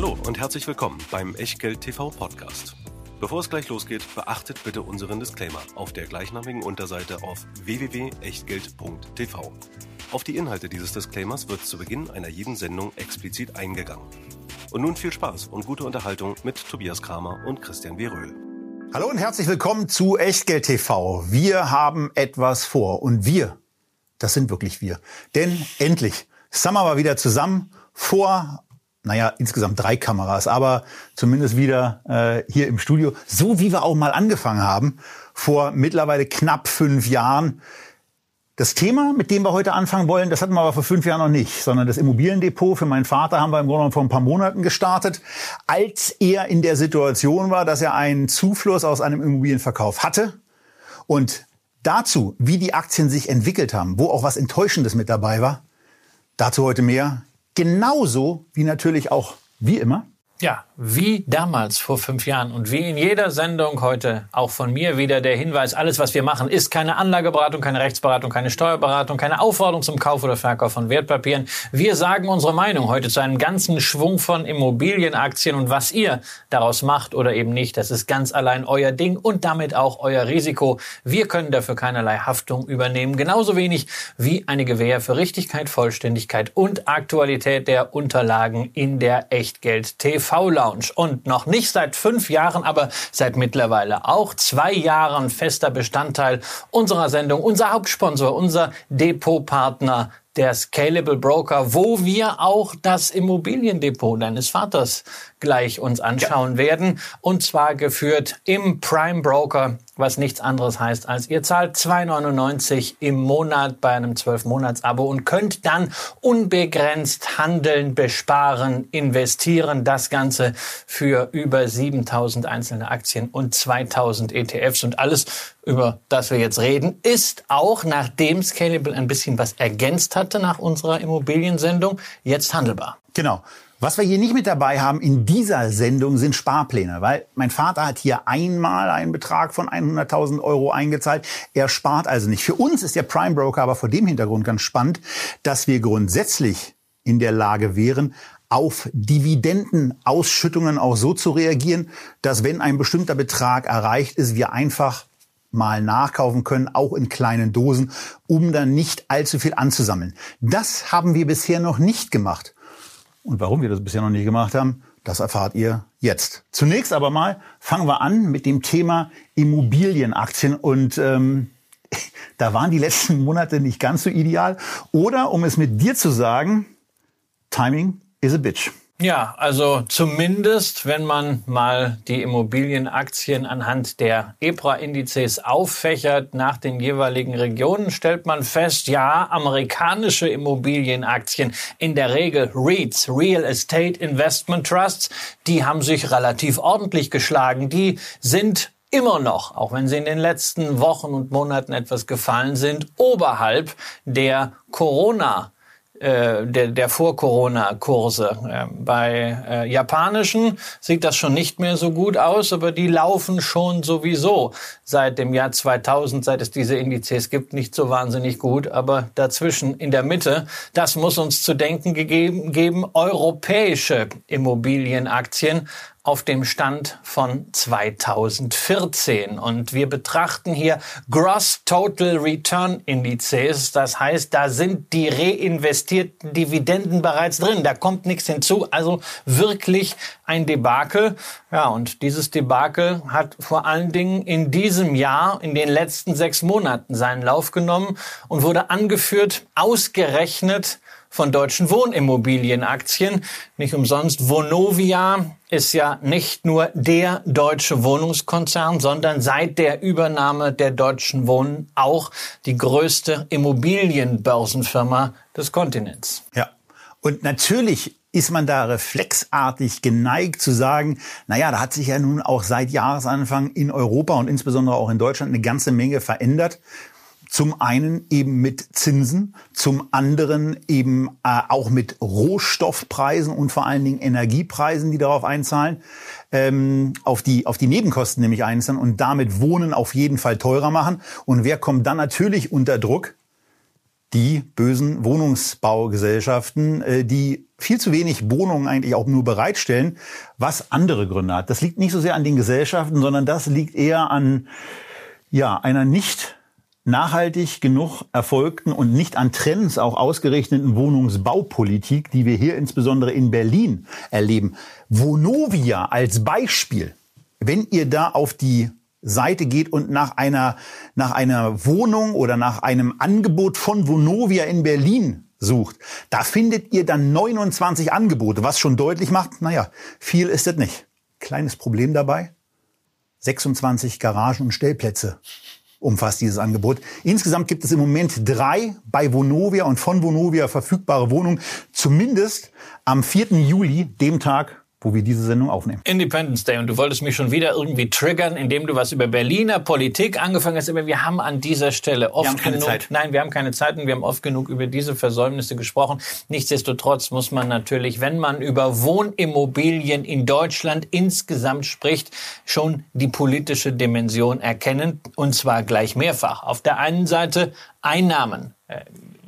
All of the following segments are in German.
Hallo und herzlich willkommen beim Echtgeld TV Podcast. Bevor es gleich losgeht, beachtet bitte unseren Disclaimer auf der gleichnamigen Unterseite auf www.echtgeld.tv. Auf die Inhalte dieses Disclaimers wird zu Beginn einer jeden Sendung explizit eingegangen. Und nun viel Spaß und gute Unterhaltung mit Tobias Kramer und Christian W. Röhl. Hallo und herzlich willkommen zu Echtgeld TV. Wir haben etwas vor und wir, das sind wirklich wir. Denn endlich, Summer war wieder zusammen vor naja, insgesamt drei Kameras, aber zumindest wieder äh, hier im Studio, so wie wir auch mal angefangen haben, vor mittlerweile knapp fünf Jahren. Das Thema, mit dem wir heute anfangen wollen, das hatten wir aber vor fünf Jahren noch nicht, sondern das Immobiliendepot. Für meinen Vater haben wir im Grunde vor ein paar Monaten gestartet, als er in der Situation war, dass er einen Zufluss aus einem Immobilienverkauf hatte und dazu, wie die Aktien sich entwickelt haben, wo auch was Enttäuschendes mit dabei war, dazu heute mehr Genauso wie natürlich auch, wie immer, ja, wie damals vor fünf Jahren und wie in jeder Sendung heute auch von mir wieder der Hinweis, alles was wir machen, ist keine Anlageberatung, keine Rechtsberatung, keine Steuerberatung, keine Aufforderung zum Kauf oder Verkauf von Wertpapieren. Wir sagen unsere Meinung heute zu einem ganzen Schwung von Immobilienaktien und was ihr daraus macht oder eben nicht, das ist ganz allein euer Ding und damit auch euer Risiko. Wir können dafür keinerlei Haftung übernehmen, genauso wenig wie eine Gewähr für Richtigkeit, Vollständigkeit und Aktualität der Unterlagen in der Echtgeld TV. TV-Lounge und noch nicht seit fünf Jahren, aber seit mittlerweile auch zwei Jahren fester Bestandteil unserer Sendung, unser Hauptsponsor, unser Depotpartner der Scalable Broker, wo wir auch das Immobiliendepot deines Vaters gleich uns anschauen ja. werden. Und zwar geführt im Prime Broker, was nichts anderes heißt als ihr zahlt 2,99 im Monat bei einem 12-Monats-Abo und könnt dann unbegrenzt handeln, besparen, investieren. Das Ganze für über 7000 einzelne Aktien und 2000 ETFs und alles, über das wir jetzt reden, ist auch, nachdem Scalable ein bisschen was ergänzt hatte nach unserer Immobiliensendung, jetzt handelbar. Genau. Was wir hier nicht mit dabei haben in dieser Sendung sind Sparpläne, weil mein Vater hat hier einmal einen Betrag von 100.000 Euro eingezahlt. Er spart also nicht. Für uns ist der Prime Broker aber vor dem Hintergrund ganz spannend, dass wir grundsätzlich in der Lage wären, auf Dividendenausschüttungen auch so zu reagieren, dass wenn ein bestimmter Betrag erreicht ist, wir einfach mal nachkaufen können, auch in kleinen Dosen, um dann nicht allzu viel anzusammeln. Das haben wir bisher noch nicht gemacht. Und warum wir das bisher noch nie gemacht haben, das erfahrt ihr jetzt. Zunächst aber mal fangen wir an mit dem Thema Immobilienaktien und ähm, da waren die letzten Monate nicht ganz so ideal. Oder um es mit dir zu sagen, Timing is a bitch. Ja, also zumindest, wenn man mal die Immobilienaktien anhand der EPRA-Indizes auffächert nach den jeweiligen Regionen, stellt man fest, ja, amerikanische Immobilienaktien, in der Regel REITs, Real Estate Investment Trusts, die haben sich relativ ordentlich geschlagen. Die sind immer noch, auch wenn sie in den letzten Wochen und Monaten etwas gefallen sind, oberhalb der Corona äh, der, der Vor-Corona-Kurse. Äh, bei äh, japanischen sieht das schon nicht mehr so gut aus, aber die laufen schon sowieso seit dem Jahr 2000, seit es diese Indizes gibt, nicht so wahnsinnig gut. Aber dazwischen in der Mitte, das muss uns zu denken gegeben, geben, europäische Immobilienaktien auf dem Stand von 2014. Und wir betrachten hier Gross Total Return Indizes. Das heißt, da sind die reinvestierten Dividenden bereits drin. Da kommt nichts hinzu. Also wirklich ein Debakel. Ja, und dieses Debakel hat vor allen Dingen in diesem Jahr, in den letzten sechs Monaten seinen Lauf genommen und wurde angeführt, ausgerechnet von deutschen Wohnimmobilienaktien. Nicht umsonst Vonovia ist ja nicht nur der deutsche Wohnungskonzern, sondern seit der Übernahme der Deutschen Wohnen auch die größte Immobilienbörsenfirma des Kontinents. Ja. Und natürlich ist man da reflexartig geneigt zu sagen, naja, da hat sich ja nun auch seit Jahresanfang in Europa und insbesondere auch in Deutschland eine ganze Menge verändert. Zum einen eben mit Zinsen, zum anderen eben äh, auch mit Rohstoffpreisen und vor allen Dingen Energiepreisen, die darauf einzahlen, ähm, auf die auf die Nebenkosten nämlich einzahlen und damit Wohnen auf jeden Fall teurer machen. Und wer kommt dann natürlich unter Druck? die bösen Wohnungsbaugesellschaften, äh, die viel zu wenig Wohnungen eigentlich auch nur bereitstellen, was andere Gründe hat. Das liegt nicht so sehr an den Gesellschaften, sondern das liegt eher an ja, einer nicht nachhaltig genug erfolgten und nicht an Trends auch ausgerichteten Wohnungsbaupolitik, die wir hier insbesondere in Berlin erleben. Vonovia als Beispiel. Wenn ihr da auf die Seite geht und nach einer, nach einer Wohnung oder nach einem Angebot von Vonovia in Berlin sucht, da findet ihr dann 29 Angebote, was schon deutlich macht, naja, viel ist es nicht. Kleines Problem dabei, 26 Garagen und Stellplätze umfasst dieses Angebot. Insgesamt gibt es im Moment drei bei Vonovia und von Vonovia verfügbare Wohnungen, zumindest am 4. Juli, dem Tag, wo wir diese Sendung aufnehmen. Independence Day. Und du wolltest mich schon wieder irgendwie triggern, indem du was über Berliner Politik angefangen hast. Aber wir haben an dieser Stelle oft wir haben keine genug, Zeit. nein, wir haben keine Zeit und wir haben oft genug über diese Versäumnisse gesprochen. Nichtsdestotrotz muss man natürlich, wenn man über Wohnimmobilien in Deutschland insgesamt spricht, schon die politische Dimension erkennen. Und zwar gleich mehrfach. Auf der einen Seite Einnahmen.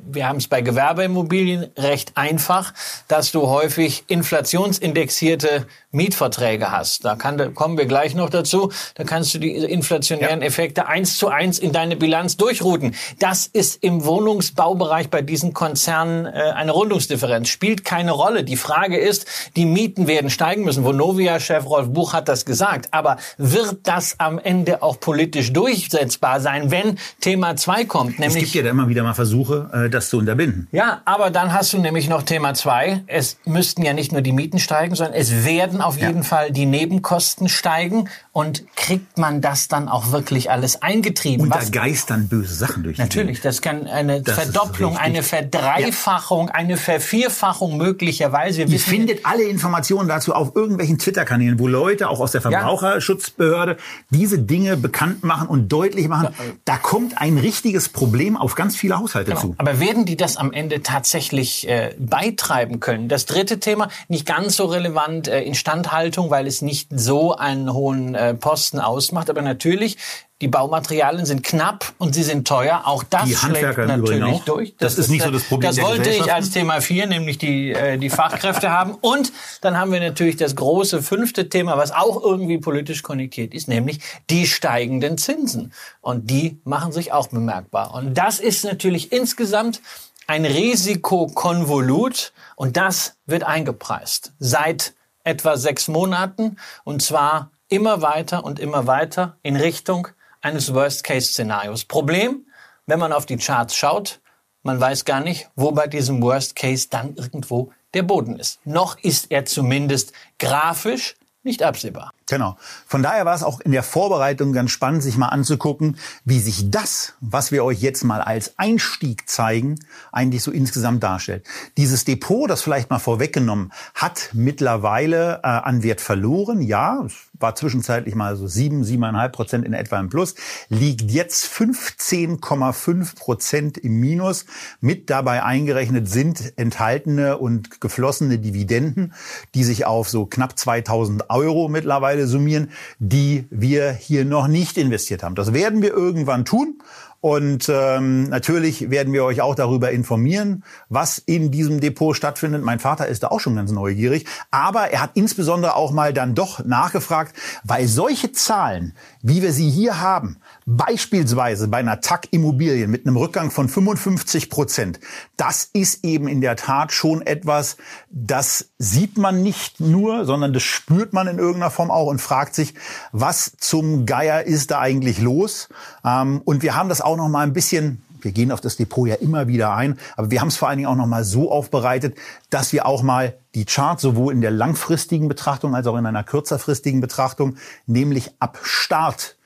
Wir haben es bei Gewerbeimmobilien recht einfach, dass du häufig inflationsindexierte Mietverträge hast. Da kann, da kommen wir gleich noch dazu. Da kannst du die inflationären Effekte eins zu eins in deine Bilanz durchrouten. Das ist im Wohnungsbaubereich bei diesen Konzernen äh, eine Rundungsdifferenz. Spielt keine Rolle. Die Frage ist, die Mieten werden steigen müssen. Vonovia-Chef Rolf Buch hat das gesagt. Aber wird das am Ende auch politisch durchsetzbar sein, wenn Thema 2 kommt? Es Nämlich gibt ja immer wieder mal Versuche, äh, das zu unterbinden. ja, aber dann hast du nämlich noch Thema zwei. Es müssten ja nicht nur die Mieten steigen, sondern es werden auf jeden Fall die Nebenkosten steigen. Und kriegt man das dann auch wirklich alles eingetrieben? Und da Was- geistern böse Sachen durch Natürlich, das kann eine Das Verdopplung, eine Verdreifachung, eine Vervierfachung möglicherweise. Wir Ihr wissen- findet alle Informationen dazu auf irgendwelchen Twitter-Kanälen, wo Leute auch aus der Verbraucherschutzbehörde diese Dinge bekannt machen und deutlich machen. Da kommt ein richtiges Problem auf ganz viele Haushalte zu. Aber werden die das am Ende tatsächlich äh, beitreiben können? Das dritte Thema, nicht ganz so relevant, äh, Instandhaltung, weil es nicht so einen hohen äh, Posten ausmacht. Aber natürlich, die Baumaterialien sind knapp und sie sind teuer. Auch das Die schlägt natürlich durch. Das ist nicht so das Problem Das wollte ich als Thema 4, nämlich die, äh, die Fachkräfte haben. Und dann haben wir natürlich das große fünfte Thema, was auch irgendwie politisch konnektiert ist, nämlich die steigenden Zinsen. Und die machen sich auch bemerkbar. Und das ist natürlich insgesamt ein Risikokonvolut und das wird eingepreist seit etwa sechs Monaten und zwar immer weiter und immer weiter in Richtung eines Worst-Case-Szenarios. Problem, wenn man auf die Charts schaut, man weiß gar nicht, wo bei diesem Worst Case dann irgendwo der Boden ist. Noch ist er zumindest grafisch nicht absehbar. Genau. Von daher war es auch in der Vorbereitung ganz spannend, sich mal anzugucken, wie sich das, was wir euch jetzt mal als Einstieg zeigen, eigentlich so insgesamt darstellt. Dieses Depot, das vielleicht mal vorweggenommen, hat mittlerweile äh, an Wert verloren. Ja, war zwischenzeitlich mal so sieben, siebeneinhalb Prozent in etwa im Plus, liegt jetzt 15,5 Prozent im Minus. Mit dabei eingerechnet sind enthaltene und geflossene Dividenden, die sich auf so knapp 2000 Euro mittlerweile summieren, die wir hier noch nicht investiert haben. Das werden wir irgendwann tun. Und ähm, natürlich werden wir euch auch darüber informieren, was in diesem Depot stattfindet. Mein Vater ist da auch schon ganz neugierig. Aber er hat insbesondere auch mal dann doch nachgefragt, weil solche Zahlen, wie wir sie hier haben, beispielsweise bei einer TAC Immobilien mit einem Rückgang von 55 Prozent, das ist eben in der Tat schon etwas, das sieht man nicht nur, sondern das spürt man in irgendeiner Form auch und fragt sich, was zum Geier ist da eigentlich los? Ähm, und wir haben das auch noch mal ein bisschen wir gehen auf das Depot ja immer wieder ein, aber wir haben es vor allen Dingen auch noch mal so aufbereitet, dass wir auch mal die Charts sowohl in der langfristigen Betrachtung als auch in einer kürzerfristigen Betrachtung, nämlich ab Start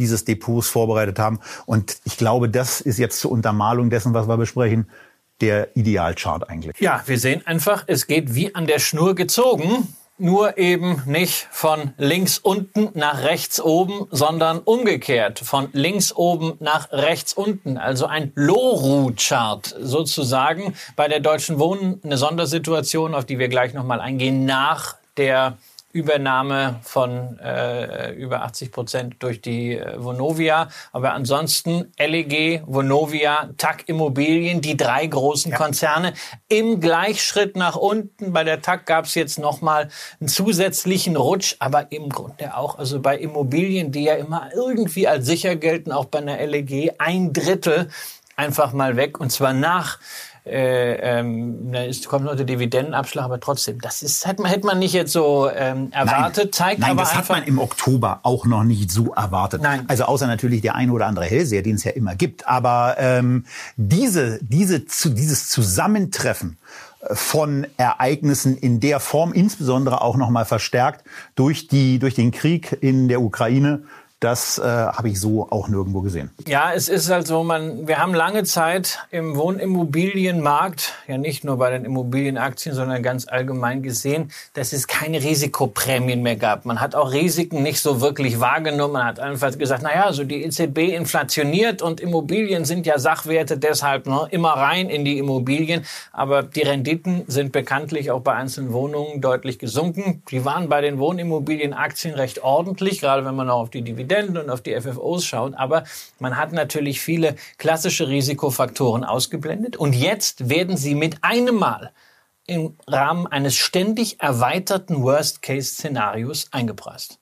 dieses Depots vorbereitet haben. Und ich glaube, das ist jetzt zur Untermalung dessen, was wir besprechen, der Idealchart eigentlich. Ja, wir sehen einfach, es geht wie an der Schnur gezogen. Nur eben nicht von links unten nach rechts oben, sondern umgekehrt. Von links oben nach rechts unten. Also ein Loru-Chart sozusagen. Bei der Deutschen Wohnen eine Sondersituation, auf die wir gleich nochmal eingehen, nach der Übernahme von äh, über 80 Prozent durch die äh, Vonovia. Aber ansonsten LEG, Vonovia, TAC Immobilien, die drei großen ja. Konzerne im Gleichschritt nach unten. Bei der TAC gab es jetzt nochmal einen zusätzlichen Rutsch, aber im Grunde auch, also bei Immobilien, die ja immer irgendwie als sicher gelten, auch bei einer LEG, ein Drittel einfach mal weg. Und zwar nach äh, ähm, da ist, kommt noch der Dividendenabschlag, aber trotzdem, das ist, hätte man, hätte man nicht jetzt so ähm, erwartet. Nein, zeigt nein aber das hat man im Oktober auch noch nicht so erwartet. Nein. Also außer natürlich der eine oder andere Hellseher, den es ja immer gibt. Aber ähm, diese, diese, zu, dieses Zusammentreffen äh, von Ereignissen in der Form, insbesondere auch noch mal verstärkt durch die durch den Krieg in der Ukraine, das äh, habe ich so auch nirgendwo gesehen. Ja, es ist halt so, man, wir haben lange Zeit im Wohnimmobilienmarkt, ja nicht nur bei den Immobilienaktien, sondern ganz allgemein gesehen, dass es keine Risikoprämien mehr gab. Man hat auch Risiken nicht so wirklich wahrgenommen. Man hat einfach gesagt, naja, so die EZB inflationiert und Immobilien sind ja Sachwerte, deshalb ne, immer rein in die Immobilien. Aber die Renditen sind bekanntlich auch bei einzelnen Wohnungen deutlich gesunken. Die waren bei den Wohnimmobilienaktien recht ordentlich, gerade wenn man auch auf die Dividenden Dividenden und auf die FFOs schaut. Aber man hat natürlich viele klassische Risikofaktoren ausgeblendet. Und jetzt werden sie mit einem Mal im Rahmen eines ständig erweiterten Worst-Case-Szenarios eingepreist.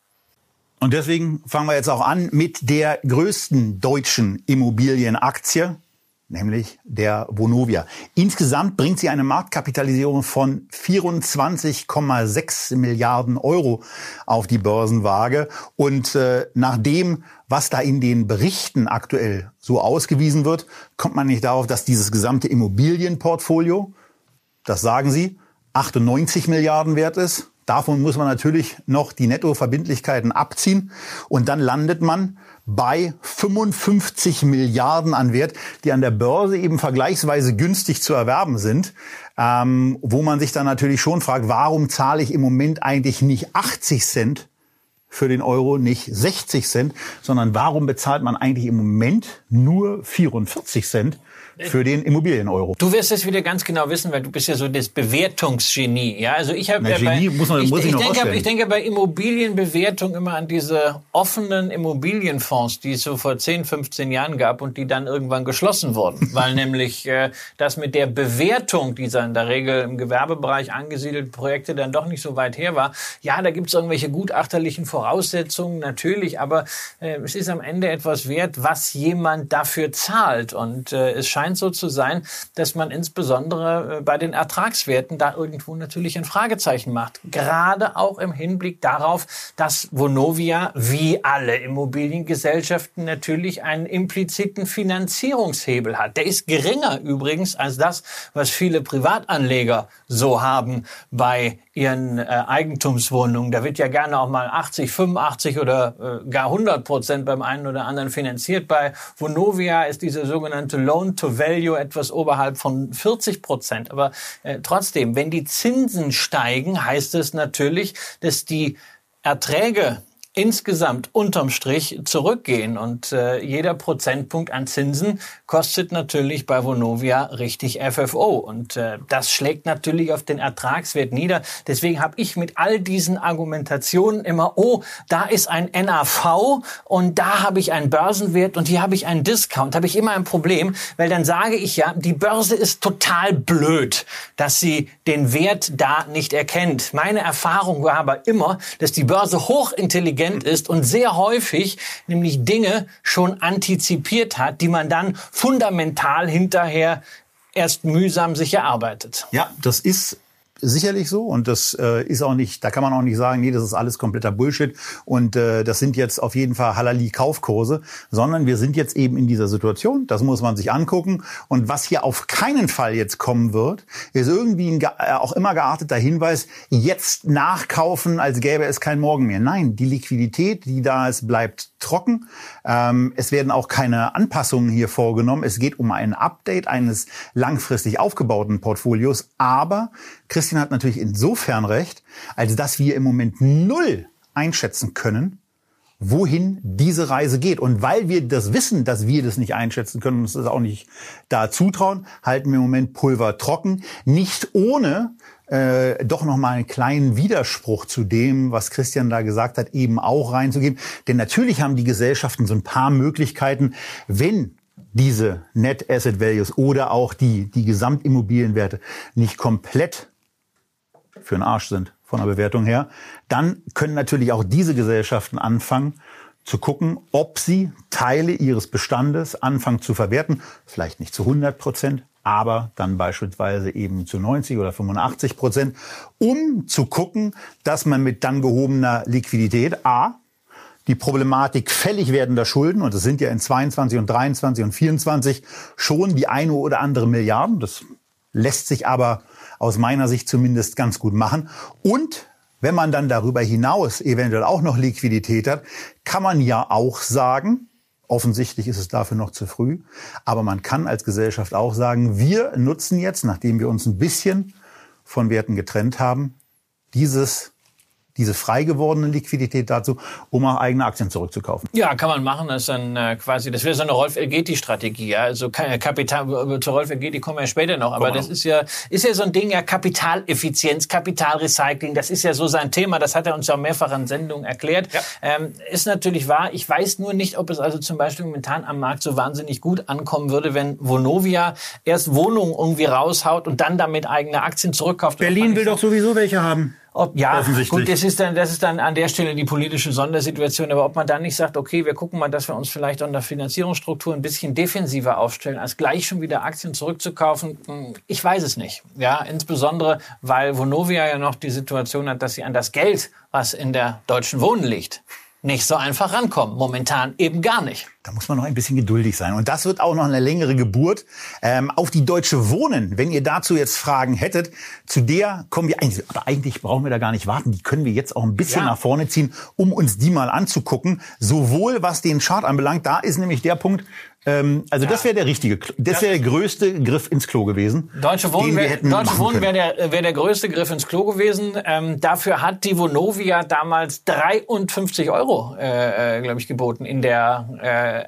Und deswegen fangen wir jetzt auch an mit der größten deutschen Immobilienaktie, nämlich der Vonovia. Insgesamt bringt sie eine Marktkapitalisierung von 24,6 Milliarden Euro auf die Börsenwaage. Und äh, nach dem, was da in den Berichten aktuell so ausgewiesen wird, kommt man nicht darauf, dass dieses gesamte Immobilienportfolio, das sagen sie, 98 Milliarden wert ist. Davon muss man natürlich noch die Nettoverbindlichkeiten abziehen. Und dann landet man bei 55 Milliarden an Wert, die an der Börse eben vergleichsweise günstig zu erwerben sind, ähm, wo man sich dann natürlich schon fragt, warum zahle ich im Moment eigentlich nicht 80 Cent für den Euro, nicht 60 Cent, sondern warum bezahlt man eigentlich im Moment nur 44 Cent für den Immobilien-Euro. Du wirst es wieder ganz genau wissen, weil du bist ja so das Bewertungsgenie. Ja, also ich habe ja Genie muss man, ich, muss ich, ich, noch denke, ich denke bei Immobilienbewertung immer an diese offenen Immobilienfonds, die es so vor 10, 15 Jahren gab und die dann irgendwann geschlossen wurden, weil nämlich äh, das mit der Bewertung dieser in der Regel im Gewerbebereich angesiedelten Projekte dann doch nicht so weit her war. Ja, da gibt es irgendwelche gutachterlichen Voraussetzungen natürlich, aber äh, es ist am Ende etwas wert, was jemand dafür zahlt und äh, es scheint scheint so zu sein, dass man insbesondere äh, bei den Ertragswerten da irgendwo natürlich ein Fragezeichen macht. Gerade auch im Hinblick darauf, dass Vonovia wie alle Immobiliengesellschaften natürlich einen impliziten Finanzierungshebel hat. Der ist geringer übrigens als das, was viele Privatanleger so haben bei ihren äh, Eigentumswohnungen. Da wird ja gerne auch mal 80, 85 oder äh, gar 100 Prozent beim einen oder anderen finanziert. Bei Vonovia ist diese sogenannte Loan-to-Value etwas oberhalb von 40 Prozent. Aber äh, trotzdem, wenn die Zinsen steigen, heißt es natürlich, dass die Erträge insgesamt unterm Strich zurückgehen. Und äh, jeder Prozentpunkt an Zinsen kostet natürlich bei Vonovia richtig FFO. Und äh, das schlägt natürlich auf den Ertragswert nieder. Deswegen habe ich mit all diesen Argumentationen immer, oh, da ist ein NAV und da habe ich einen Börsenwert und hier habe ich einen Discount. Habe ich immer ein Problem, weil dann sage ich ja, die Börse ist total blöd, dass sie den Wert da nicht erkennt. Meine Erfahrung war aber immer, dass die Börse hochintelligent intelligent ist und sehr häufig nämlich Dinge schon antizipiert hat, die man dann fundamental hinterher erst mühsam sich erarbeitet. Ja, das ist sicherlich so und das äh, ist auch nicht, da kann man auch nicht sagen, nee, das ist alles kompletter Bullshit und äh, das sind jetzt auf jeden Fall Halali-Kaufkurse, sondern wir sind jetzt eben in dieser Situation, das muss man sich angucken und was hier auf keinen Fall jetzt kommen wird, ist irgendwie ein äh, auch immer gearteter Hinweis, jetzt nachkaufen, als gäbe es kein Morgen mehr. Nein, die Liquidität, die da ist, bleibt trocken. Ähm, es werden auch keine Anpassungen hier vorgenommen. Es geht um ein Update eines langfristig aufgebauten Portfolios, aber Christian hat natürlich insofern recht, als dass wir im Moment null einschätzen können, wohin diese Reise geht. Und weil wir das wissen, dass wir das nicht einschätzen können und uns das auch nicht da zutrauen, halten wir im Moment Pulver trocken. Nicht ohne äh, doch noch mal einen kleinen Widerspruch zu dem, was Christian da gesagt hat, eben auch reinzugeben. Denn natürlich haben die Gesellschaften so ein paar Möglichkeiten, wenn diese Net Asset Values oder auch die, die Gesamtimmobilienwerte nicht komplett für den Arsch sind von der Bewertung her, dann können natürlich auch diese Gesellschaften anfangen zu gucken, ob sie Teile ihres Bestandes anfangen zu verwerten. Vielleicht nicht zu 100 Prozent, aber dann beispielsweise eben zu 90 oder 85 Prozent, um zu gucken, dass man mit dann gehobener Liquidität A die Problematik fällig werdender Schulden, und das sind ja in 22 und 23 und 24 schon die eine oder andere Milliarden, das lässt sich aber aus meiner Sicht zumindest ganz gut machen. Und wenn man dann darüber hinaus eventuell auch noch Liquidität hat, kann man ja auch sagen, offensichtlich ist es dafür noch zu früh, aber man kann als Gesellschaft auch sagen, wir nutzen jetzt, nachdem wir uns ein bisschen von Werten getrennt haben, dieses diese frei gewordene Liquidität dazu, um auch eigene Aktien zurückzukaufen. Ja, kann man machen. Das ist dann äh, quasi, das wäre so eine Rolf Elgeti-Strategie. Ja? Also Kapital, zu Rolf Elgeti kommen wir später noch. Aber das ist ja, ist ja so ein Ding, ja, Kapitaleffizienz, Kapitalrecycling, das ist ja so sein Thema. Das hat er uns ja mehrfach in Sendungen erklärt. Ja. Ähm, ist natürlich wahr. Ich weiß nur nicht, ob es also zum Beispiel momentan am Markt so wahnsinnig gut ankommen würde, wenn Vonovia erst Wohnungen irgendwie raushaut und dann damit eigene Aktien zurückkauft. Berlin will doch sowieso welche haben. Ob, ja, gut, das ist dann, das ist dann an der Stelle die politische Sondersituation. Aber ob man dann nicht sagt, okay, wir gucken mal, dass wir uns vielleicht an der Finanzierungsstruktur ein bisschen defensiver aufstellen, als gleich schon wieder Aktien zurückzukaufen, hm, ich weiß es nicht. Ja, insbesondere, weil Vonovia ja noch die Situation hat, dass sie an das Geld, was in der deutschen Wohnen liegt, nicht so einfach rankommen. Momentan eben gar nicht. Da muss man noch ein bisschen geduldig sein. Und das wird auch noch eine längere Geburt. Ähm, auf die Deutsche Wohnen, wenn ihr dazu jetzt Fragen hättet, zu der kommen wir eigentlich, aber eigentlich brauchen wir da gar nicht warten. Die können wir jetzt auch ein bisschen ja. nach vorne ziehen, um uns die mal anzugucken. Sowohl was den Chart anbelangt, da ist nämlich der Punkt, ähm, also ja. das wäre der richtige, das wäre der größte Griff ins Klo gewesen. Deutsche Wohnen wäre wär der, wär der größte Griff ins Klo gewesen. Ähm, dafür hat die Vonovia damals 53 Euro, äh, äh glaube ich, geboten in der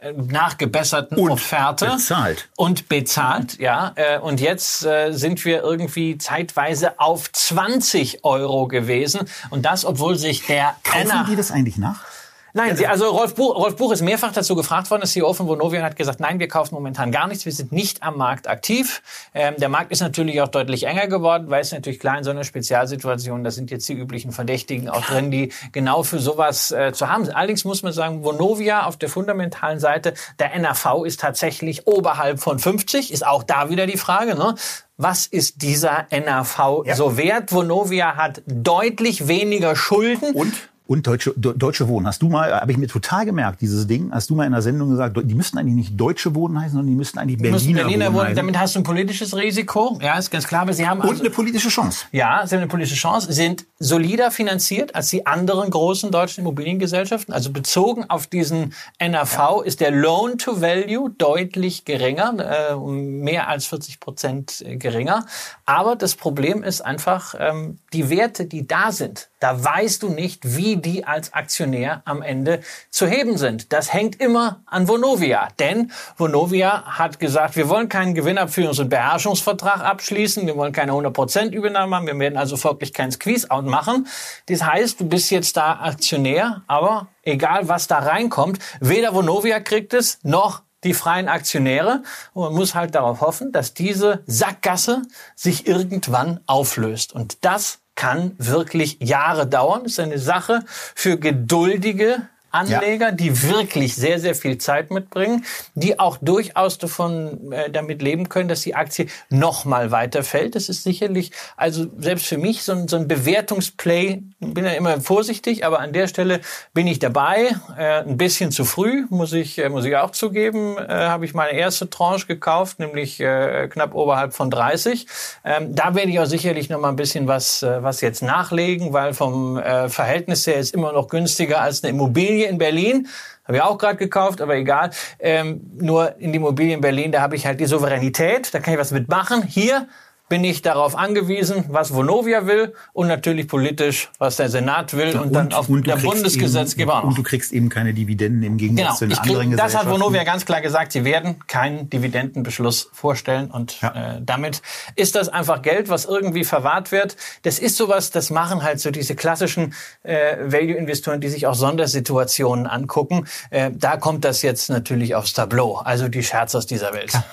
äh, nachgebesserten und Offerte. Bezahlt. Und bezahlt, ja. Äh, und jetzt äh, sind wir irgendwie zeitweise auf 20 Euro gewesen. Und das, obwohl sich der Kaufen die das eigentlich nach? Nein, Sie, also Rolf Buch, Rolf Buch ist mehrfach dazu gefragt worden, das CEO von Vonovia hat gesagt, nein, wir kaufen momentan gar nichts, wir sind nicht am Markt aktiv. Ähm, der Markt ist natürlich auch deutlich enger geworden, weil es natürlich klar in so einer Spezialsituation, da sind jetzt die üblichen Verdächtigen auch drin, die genau für sowas äh, zu haben sind. Allerdings muss man sagen, Vonovia auf der fundamentalen Seite, der NAV ist tatsächlich oberhalb von 50, ist auch da wieder die Frage, ne? was ist dieser NAV ja. so wert? Vonovia hat deutlich weniger Schulden. Und? Und Deutsche, Deutsche Wohnen. Hast du mal, habe ich mir total gemerkt, dieses Ding, hast du mal in der Sendung gesagt, die müssten eigentlich nicht Deutsche Wohnen heißen, sondern die müssten eigentlich Berliner, Berliner Wohnen, Wohnen Damit hast du ein politisches Risiko, ja, ist ganz klar, aber sie haben... Also, und eine politische Chance. Ja, sie haben eine politische Chance, sind solider finanziert als die anderen großen deutschen Immobiliengesellschaften. Also bezogen auf diesen NAV ja. ist der Loan to Value deutlich geringer, äh, mehr als 40 Prozent geringer. Aber das Problem ist einfach, ähm, die Werte, die da sind, da weißt du nicht, wie die als Aktionär am Ende zu heben sind. Das hängt immer an Vonovia. Denn Vonovia hat gesagt, wir wollen keinen Gewinnabführungs- und Beherrschungsvertrag abschließen. Wir wollen keine 100% Übernahme haben. Wir werden also folglich keinen Squeeze-Out machen. Das heißt, du bist jetzt da Aktionär, aber egal was da reinkommt, weder Vonovia kriegt es, noch die freien Aktionäre. Und man muss halt darauf hoffen, dass diese Sackgasse sich irgendwann auflöst. Und das kann wirklich Jahre dauern. Das ist eine Sache für geduldige Anleger, ja. die wirklich sehr, sehr viel Zeit mitbringen, die auch durchaus davon äh, damit leben können, dass die Aktie noch mal weiter fällt. Das ist sicherlich, also selbst für mich so ein, so ein Bewertungsplay, bin ja immer vorsichtig, aber an der Stelle bin ich dabei. Äh, ein bisschen zu früh, muss ich, äh, muss ich auch zugeben, äh, habe ich meine erste Tranche gekauft, nämlich äh, knapp oberhalb von 30. Ähm, da werde ich auch sicherlich noch mal ein bisschen was, äh, was jetzt nachlegen, weil vom äh, Verhältnis her ist immer noch günstiger als eine Immobilie Immobilie in Berlin. Habe ich auch gerade gekauft, aber egal. Ähm, nur in die Immobilie in Berlin, da habe ich halt die Souveränität, da kann ich was mitmachen. Hier bin ich darauf angewiesen, was Vonovia will und natürlich politisch, was der Senat will und, und dann auf und der Bundesgesetzgeber eben, Und du kriegst eben keine Dividenden im Gegensatz genau, zu den krieg, anderen Das hat Vonovia ganz klar gesagt, sie werden keinen Dividendenbeschluss vorstellen und ja. äh, damit ist das einfach Geld, was irgendwie verwahrt wird. Das ist sowas, das machen halt so diese klassischen äh, Value-Investoren, die sich auch Sondersituationen angucken. Äh, da kommt das jetzt natürlich aufs Tableau, also die Scherzers dieser Welt. Ja.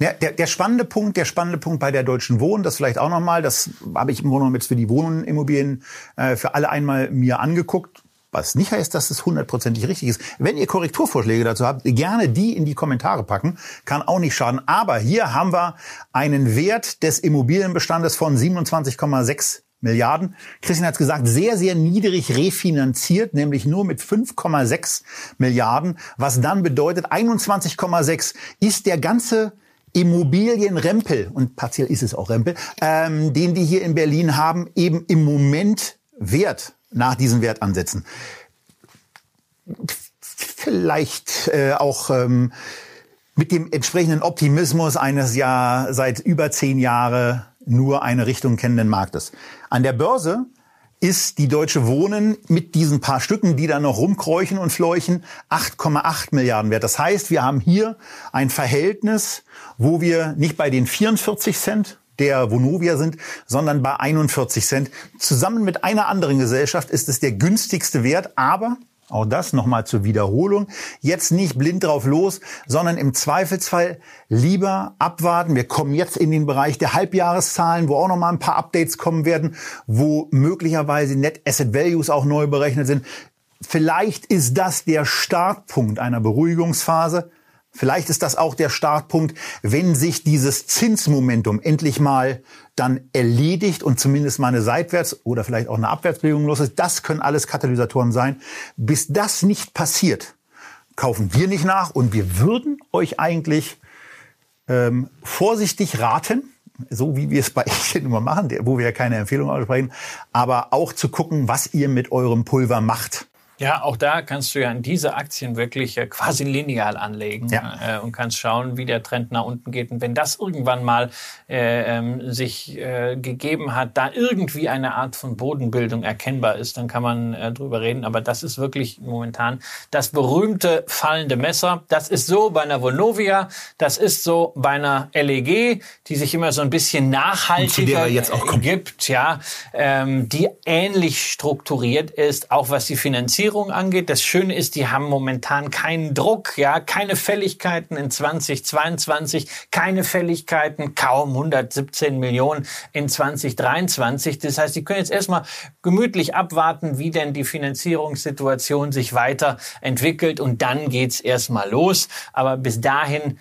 Ja, der, der spannende Punkt, der spannende Punkt bei der Deutschen Wohnen, das vielleicht auch nochmal, das habe ich im Grunde jetzt für die Wohnimmobilien äh, für alle einmal mir angeguckt. Was nicht heißt, dass es hundertprozentig richtig ist. Wenn ihr Korrekturvorschläge dazu habt, gerne die in die Kommentare packen. Kann auch nicht schaden. Aber hier haben wir einen Wert des Immobilienbestandes von 27,6 Milliarden. Christian hat es gesagt, sehr, sehr niedrig refinanziert, nämlich nur mit 5,6 Milliarden, was dann bedeutet, 21,6 ist der ganze Immobilienrempel, und partiell ist es auch Rempel, ähm, den die hier in Berlin haben, eben im Moment wert nach diesen Wertansätzen. Vielleicht äh, auch ähm, mit dem entsprechenden Optimismus eines ja seit über zehn Jahren nur eine Richtung kennenden Marktes. An der Börse ist die Deutsche Wohnen mit diesen paar Stücken, die da noch rumkräuchen und fleuchen, 8,8 Milliarden wert. Das heißt, wir haben hier ein Verhältnis, wo wir nicht bei den 44 Cent der Vonovia sind, sondern bei 41 Cent. Zusammen mit einer anderen Gesellschaft ist es der günstigste Wert, aber auch das nochmal zur Wiederholung. Jetzt nicht blind drauf los, sondern im Zweifelsfall lieber abwarten. Wir kommen jetzt in den Bereich der Halbjahreszahlen, wo auch nochmal ein paar Updates kommen werden, wo möglicherweise Net Asset Values auch neu berechnet sind. Vielleicht ist das der Startpunkt einer Beruhigungsphase. Vielleicht ist das auch der Startpunkt, wenn sich dieses Zinsmomentum endlich mal dann erledigt und zumindest mal eine Seitwärts- oder vielleicht auch eine Abwärtsbewegung los ist. Das können alles Katalysatoren sein. Bis das nicht passiert, kaufen wir nicht nach und wir würden euch eigentlich ähm, vorsichtig raten, so wie wir es bei Aktien immer machen, wo wir ja keine Empfehlung aussprechen, aber auch zu gucken, was ihr mit eurem Pulver macht. Ja, auch da kannst du ja in diese Aktien wirklich äh, quasi lineal anlegen ja. äh, und kannst schauen, wie der Trend nach unten geht. Und wenn das irgendwann mal äh, ähm, sich äh, gegeben hat, da irgendwie eine Art von Bodenbildung erkennbar ist, dann kann man äh, drüber reden. Aber das ist wirklich momentan das berühmte fallende Messer. Das ist so bei einer Vonovia, das ist so bei einer LEG, die sich immer so ein bisschen nachhaltiger gibt, ja, ähm, die ähnlich strukturiert ist, auch was die Finanzierung Finanzierung angeht. Das Schöne ist, die haben momentan keinen Druck, ja, keine Fälligkeiten in 2022, keine Fälligkeiten, kaum 117 Millionen in 2023. Das heißt, die können jetzt erstmal gemütlich abwarten, wie denn die Finanzierungssituation sich weiterentwickelt und dann geht's erstmal los. Aber bis dahin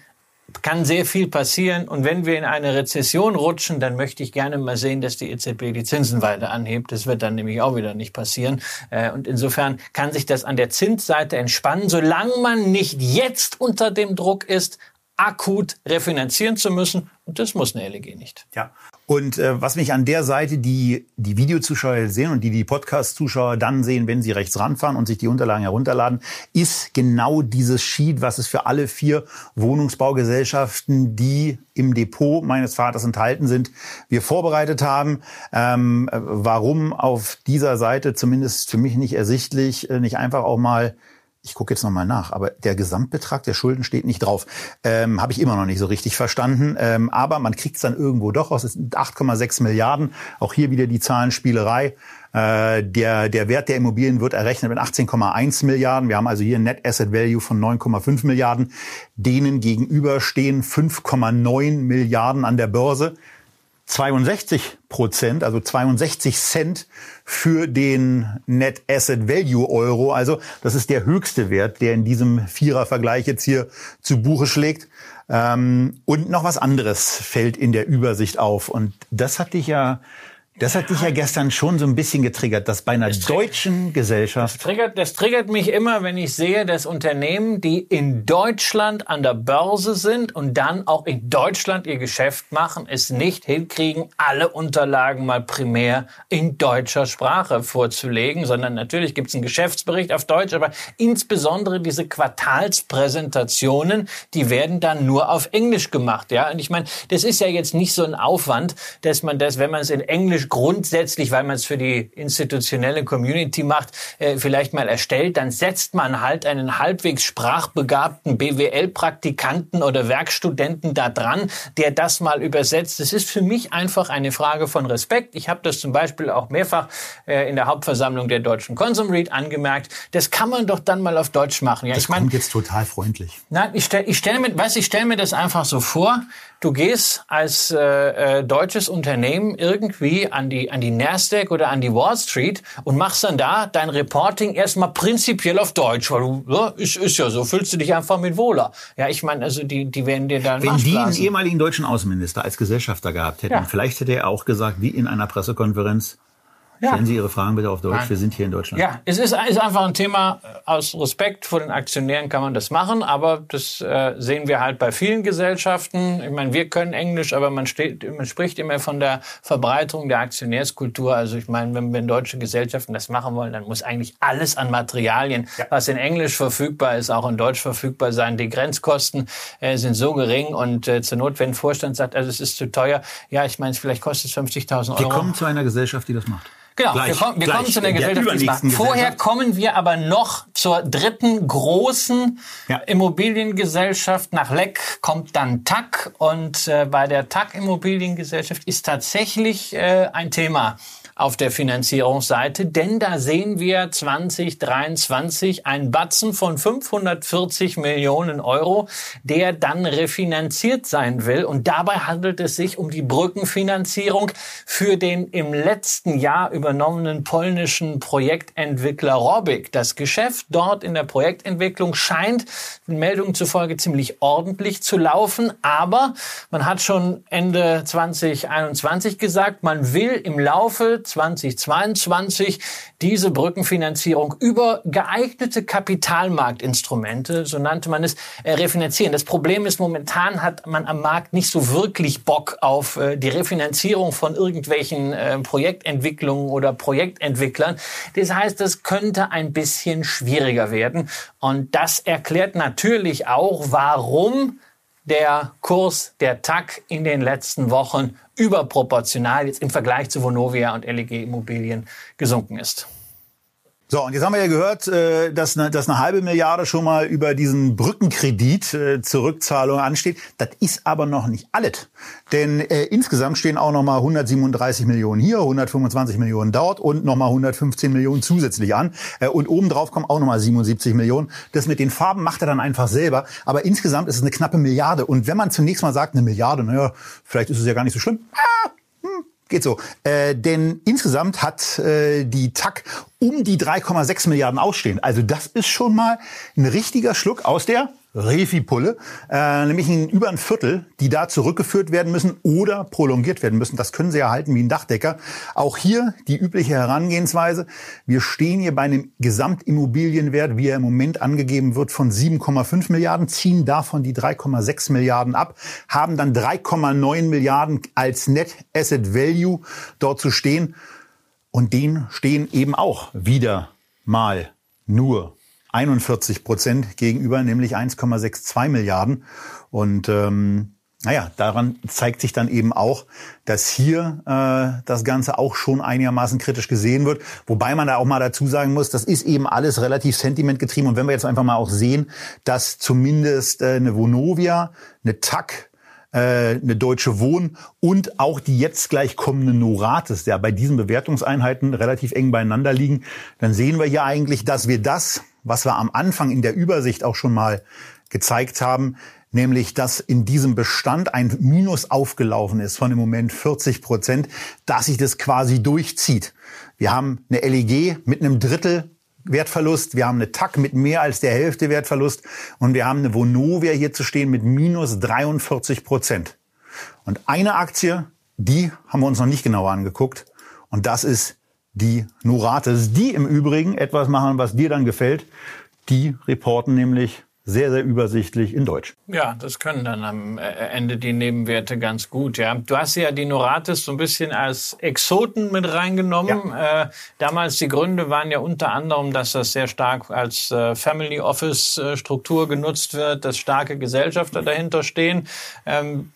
kann sehr viel passieren. Und wenn wir in eine Rezession rutschen, dann möchte ich gerne mal sehen, dass die EZB die Zinsen weiter anhebt. Das wird dann nämlich auch wieder nicht passieren. Äh, und insofern kann sich das an der Zinsseite entspannen, solange man nicht jetzt unter dem Druck ist, akut refinanzieren zu müssen. Und das muss eine LEG nicht. Ja. Und äh, was mich an der Seite, die die Videozuschauer sehen und die die Podcast-Zuschauer dann sehen, wenn sie rechts ranfahren und sich die Unterlagen herunterladen, ist genau dieses Sheet, was es für alle vier Wohnungsbaugesellschaften, die im Depot meines Vaters enthalten sind, wir vorbereitet haben. Ähm, warum auf dieser Seite zumindest für mich nicht ersichtlich, äh, nicht einfach auch mal ich gucke jetzt nochmal nach, aber der Gesamtbetrag der Schulden steht nicht drauf. Ähm, Habe ich immer noch nicht so richtig verstanden. Ähm, aber man kriegt es dann irgendwo doch aus. Es sind 8,6 Milliarden. Auch hier wieder die Zahlenspielerei. Äh, der, der Wert der Immobilien wird errechnet mit 18,1 Milliarden. Wir haben also hier ein Net Asset Value von 9,5 Milliarden. Denen gegenüber stehen 5,9 Milliarden an der Börse. 62 Prozent, also 62 Cent für den Net Asset Value Euro. Also das ist der höchste Wert, der in diesem Vierer-Vergleich jetzt hier zu Buche schlägt. Ähm, und noch was anderes fällt in der Übersicht auf. Und das hatte ich ja Das hat dich ja gestern schon so ein bisschen getriggert, dass bei einer deutschen Gesellschaft. Das triggert, das triggert mich immer, wenn ich sehe, dass Unternehmen, die in Deutschland an der Börse sind und dann auch in Deutschland ihr Geschäft machen, es nicht hinkriegen, alle Unterlagen mal primär in deutscher Sprache vorzulegen, sondern natürlich gibt es einen Geschäftsbericht auf Deutsch, aber insbesondere diese Quartalspräsentationen, die werden dann nur auf Englisch gemacht. Ja, und ich meine, das ist ja jetzt nicht so ein Aufwand, dass man das, wenn man es in Englisch grundsätzlich, weil man es für die institutionelle Community macht, äh, vielleicht mal erstellt, dann setzt man halt einen halbwegs sprachbegabten BWL-Praktikanten oder Werkstudenten da dran, der das mal übersetzt. Das ist für mich einfach eine Frage von Respekt. Ich habe das zum Beispiel auch mehrfach äh, in der Hauptversammlung der Deutschen Consum Read angemerkt. Das kann man doch dann mal auf Deutsch machen. Ja, das ich mein, kommt jetzt total freundlich. Nein, ich stelle ich stell mir, weiß, ich stell mir das einfach so vor. Du gehst als äh, äh, deutsches Unternehmen irgendwie an die, an die Nasdaq oder an die Wall Street und machst dann da dein Reporting erstmal prinzipiell auf Deutsch, weil du, ja, ist, ist ja so, fühlst du dich einfach mit wohler. Ja, ich meine, also die, die werden dir dann Wenn die einen ehemaligen deutschen Außenminister als Gesellschafter gehabt hätten, ja. vielleicht hätte er auch gesagt, wie in einer Pressekonferenz, ja. Stellen Sie Ihre Fragen bitte auf Deutsch. Nein. Wir sind hier in Deutschland. Ja, es ist, ist einfach ein Thema. Äh, aus Respekt vor den Aktionären kann man das machen, aber das äh, sehen wir halt bei vielen Gesellschaften. Ich meine, wir können Englisch, aber man, steht, man spricht immer von der Verbreitung der Aktionärskultur. Also ich meine, wenn, wenn deutsche Gesellschaften das machen wollen, dann muss eigentlich alles an Materialien, ja. was in Englisch verfügbar ist, auch in Deutsch verfügbar sein. Die Grenzkosten äh, sind so gering und äh, zur Not, wenn ein Vorstand sagt, also es ist zu teuer, ja, ich meine, vielleicht kostet es 50.000 Euro. Wir kommen zu einer Gesellschaft, die das macht. Genau, gleich, wir, kommen, wir kommen zu der Gesellschaft. Der Vorher kommen wir aber noch zur dritten großen ja. Immobiliengesellschaft. Nach Leck kommt dann TAC und äh, bei der TAC Immobiliengesellschaft ist tatsächlich äh, ein Thema auf der Finanzierungsseite, denn da sehen wir 2023 ein Batzen von 540 Millionen Euro, der dann refinanziert sein will. Und dabei handelt es sich um die Brückenfinanzierung für den im letzten Jahr übernommenen polnischen Projektentwickler Robic. Das Geschäft dort in der Projektentwicklung scheint Meldungen zufolge ziemlich ordentlich zu laufen, aber man hat schon Ende 2021 gesagt, man will im Laufe 2022 diese Brückenfinanzierung über geeignete Kapitalmarktinstrumente, so nannte man es, äh, refinanzieren. Das Problem ist, momentan hat man am Markt nicht so wirklich Bock auf äh, die Refinanzierung von irgendwelchen äh, Projektentwicklungen oder Projektentwicklern. Das heißt, das könnte ein bisschen schwieriger werden. Und das erklärt natürlich auch, warum der Kurs der TAC in den letzten Wochen überproportional jetzt im Vergleich zu Vonovia und LEG Immobilien gesunken ist. So, und jetzt haben wir ja gehört, äh, dass eine, dass eine halbe Milliarde schon mal über diesen Brückenkredit äh, zur Rückzahlung ansteht. Das ist aber noch nicht alles. Denn äh, insgesamt stehen auch noch mal 137 Millionen hier, 125 Millionen dort und noch mal 115 Millionen zusätzlich an. Äh, und obendrauf kommen auch noch mal 77 Millionen. Das mit den Farben macht er dann einfach selber. Aber insgesamt ist es eine knappe Milliarde. Und wenn man zunächst mal sagt, eine Milliarde, naja, vielleicht ist es ja gar nicht so schlimm. Ah, Geht so. Äh, denn insgesamt hat äh, die TAC um die 3,6 Milliarden ausstehen. Also das ist schon mal ein richtiger Schluck aus der Refi-Pulle, äh, nämlich ein, über ein Viertel, die da zurückgeführt werden müssen oder prolongiert werden müssen. Das können Sie erhalten wie ein Dachdecker. Auch hier die übliche Herangehensweise. Wir stehen hier bei einem Gesamtimmobilienwert, wie er im Moment angegeben wird, von 7,5 Milliarden, ziehen davon die 3,6 Milliarden ab, haben dann 3,9 Milliarden als Net Asset Value dort zu stehen. Und den stehen eben auch wieder mal nur 41 Prozent gegenüber, nämlich 1,62 Milliarden. Und ähm, naja, daran zeigt sich dann eben auch, dass hier äh, das Ganze auch schon einigermaßen kritisch gesehen wird. Wobei man da auch mal dazu sagen muss, das ist eben alles relativ sentimentgetrieben. Und wenn wir jetzt einfach mal auch sehen, dass zumindest äh, eine Vonovia, eine TAC, äh, eine Deutsche Wohn und auch die jetzt gleich kommende Norates, ja bei diesen Bewertungseinheiten relativ eng beieinander liegen, dann sehen wir hier eigentlich, dass wir das was wir am Anfang in der Übersicht auch schon mal gezeigt haben, nämlich dass in diesem Bestand ein Minus aufgelaufen ist von im Moment 40 Prozent, dass sich das quasi durchzieht. Wir haben eine LEG mit einem Drittel Wertverlust, wir haben eine TAC mit mehr als der Hälfte Wertverlust und wir haben eine Vonovia hier zu stehen mit minus 43 Prozent. Und eine Aktie, die haben wir uns noch nicht genauer angeguckt Und das ist die Norates, die im Übrigen etwas machen, was dir dann gefällt. Die reporten nämlich sehr, sehr übersichtlich in Deutsch. Ja, das können dann am äh, Ende die Nebenwerte ganz gut. Ja, du hast ja die Noratis so ein bisschen als Exoten mit reingenommen. Ja. Äh, damals die Gründe waren ja unter anderem, dass das sehr stark als äh, Family Office äh, Struktur genutzt wird, dass starke Gesellschafter dahinter stehen. Ähm,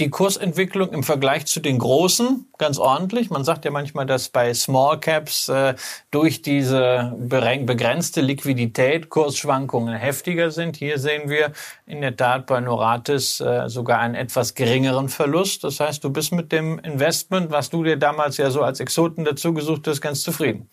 die Kursentwicklung im Vergleich zu den großen ganz ordentlich. Man sagt ja manchmal, dass bei Small Caps äh, durch diese begrenzte Liquidität Kursschwankungen heftiger sind. Hier sehen wir in der Tat bei Noratis äh, sogar einen etwas geringeren Verlust. Das heißt, du bist mit dem Investment, was du dir damals ja so als Exoten dazu gesucht hast, ganz zufrieden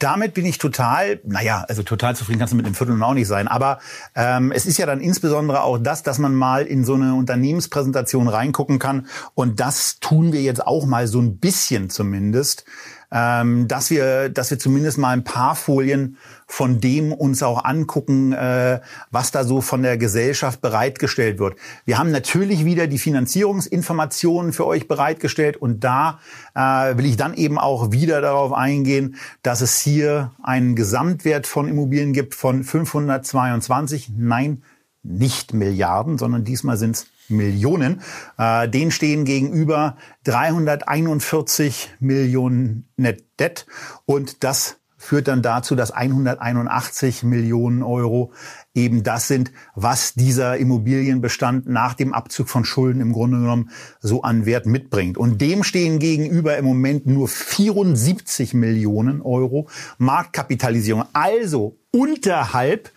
damit bin ich total, naja, also total zufrieden kannst du mit dem Viertel auch nicht sein. Aber ähm, es ist ja dann insbesondere auch das, dass man mal in so eine Unternehmenspräsentation reingucken kann. Und das tun wir jetzt auch mal so ein bisschen zumindest ähm, dass wir, dass wir zumindest mal ein paar Folien von dem uns auch angucken, äh, was da so von der Gesellschaft bereitgestellt wird. Wir haben natürlich wieder die Finanzierungsinformationen für euch bereitgestellt und da äh, will ich dann eben auch wieder darauf eingehen, dass es hier einen Gesamtwert von Immobilien gibt von 522, nein, nicht Milliarden, sondern diesmal sind es Millionen. Äh, den stehen gegenüber 341 Millionen Net Debt und das führt dann dazu, dass 181 Millionen Euro eben das sind, was dieser Immobilienbestand nach dem Abzug von Schulden im Grunde genommen so an Wert mitbringt. Und dem stehen gegenüber im Moment nur 74 Millionen Euro Marktkapitalisierung, also unterhalb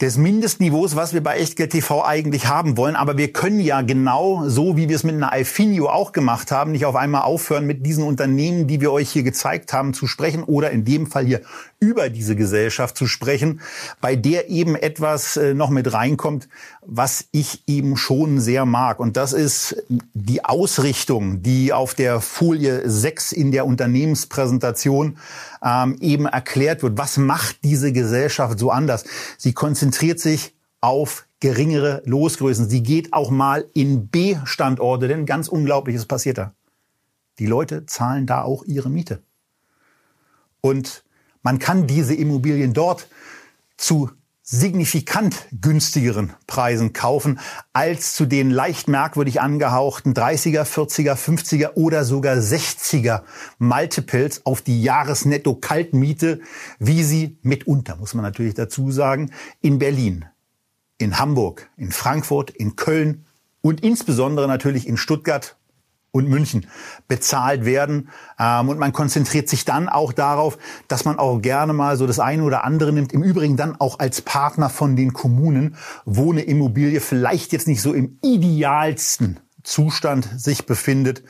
des Mindestniveaus, was wir bei Echtgeld TV eigentlich haben wollen. Aber wir können ja genau so, wie wir es mit einer Alfinio auch gemacht haben, nicht auf einmal aufhören, mit diesen Unternehmen, die wir euch hier gezeigt haben, zu sprechen oder in dem Fall hier über diese Gesellschaft zu sprechen, bei der eben etwas äh, noch mit reinkommt, was ich eben schon sehr mag. Und das ist die Ausrichtung, die auf der Folie 6 in der Unternehmenspräsentation ähm, eben erklärt wird. Was macht diese Gesellschaft so anders? Sie konzentriert sich auf geringere Losgrößen. Sie geht auch mal in B-Standorte, denn ganz Unglaubliches passiert da. Die Leute zahlen da auch ihre Miete. Und man kann diese Immobilien dort zu signifikant günstigeren Preisen kaufen als zu den leicht merkwürdig angehauchten 30er, 40er, 50er oder sogar 60er Multiples auf die Jahresnetto-Kaltmiete, wie sie mitunter, muss man natürlich dazu sagen, in Berlin, in Hamburg, in Frankfurt, in Köln und insbesondere natürlich in Stuttgart und München bezahlt werden. Ähm, und man konzentriert sich dann auch darauf, dass man auch gerne mal so das eine oder andere nimmt. Im Übrigen dann auch als Partner von den Kommunen, wo eine Immobilie vielleicht jetzt nicht so im idealsten Zustand sich befindet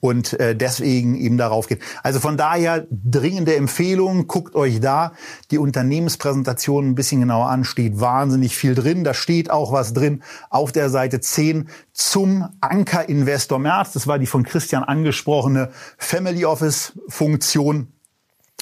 und äh, deswegen eben darauf geht. Also von daher dringende Empfehlung, guckt euch da die Unternehmenspräsentation ein bisschen genauer an, steht wahnsinnig viel drin. Da steht auch was drin auf der Seite 10 zum Anker Investor März. Das war die von Christian angesprochene Family Office Funktion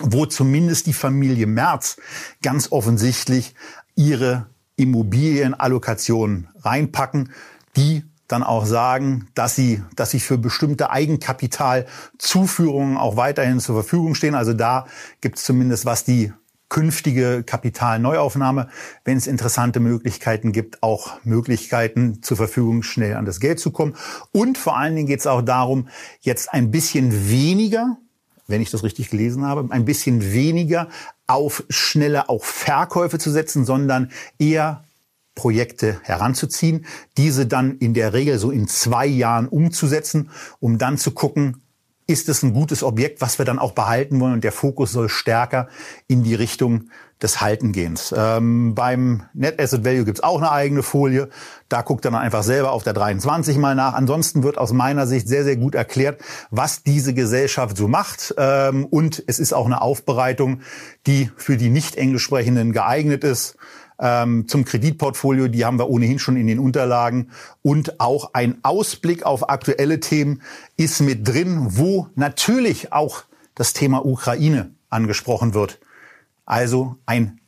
wo zumindest die Familie Merz ganz offensichtlich ihre Immobilienallokationen reinpacken, die dann auch sagen, dass sie, dass sie für bestimmte Eigenkapitalzuführungen auch weiterhin zur Verfügung stehen. Also da gibt es zumindest, was die künftige Kapitalneuaufnahme, wenn es interessante Möglichkeiten gibt, auch Möglichkeiten zur Verfügung, schnell an das Geld zu kommen. Und vor allen Dingen geht es auch darum, jetzt ein bisschen weniger, wenn ich das richtig gelesen habe, ein bisschen weniger auf schnelle auch Verkäufe zu setzen, sondern eher Projekte heranzuziehen, diese dann in der Regel so in zwei Jahren umzusetzen, um dann zu gucken, ist es ein gutes Objekt, was wir dann auch behalten wollen und der Fokus soll stärker in die Richtung des Haltengehens. Ähm, beim Net Asset Value gibt's auch eine eigene Folie. Da guckt dann einfach selber auf der 23 mal nach. Ansonsten wird aus meiner Sicht sehr, sehr gut erklärt, was diese Gesellschaft so macht. Ähm, und es ist auch eine Aufbereitung, die für die nicht Englisch sprechenden geeignet ist ähm, zum Kreditportfolio, die haben wir ohnehin schon in den Unterlagen. Und auch ein Ausblick auf aktuelle Themen ist mit drin, wo natürlich auch das Thema Ukraine angesprochen wird. Also ein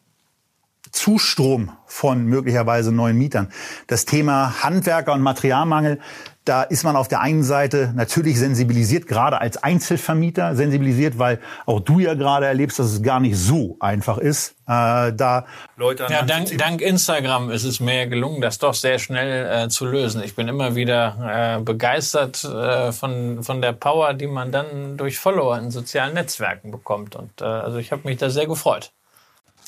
Zustrom von möglicherweise neuen Mietern. Das Thema Handwerker und Materialmangel da ist man auf der einen Seite natürlich sensibilisiert, gerade als Einzelvermieter sensibilisiert, weil auch du ja gerade erlebst, dass es gar nicht so einfach ist, äh, da Leute an Ja, dank, dank Instagram ist es mir gelungen, das doch sehr schnell äh, zu lösen. Ich bin immer wieder äh, begeistert äh, von, von der Power, die man dann durch Follower in sozialen Netzwerken bekommt. Und äh, also ich habe mich da sehr gefreut.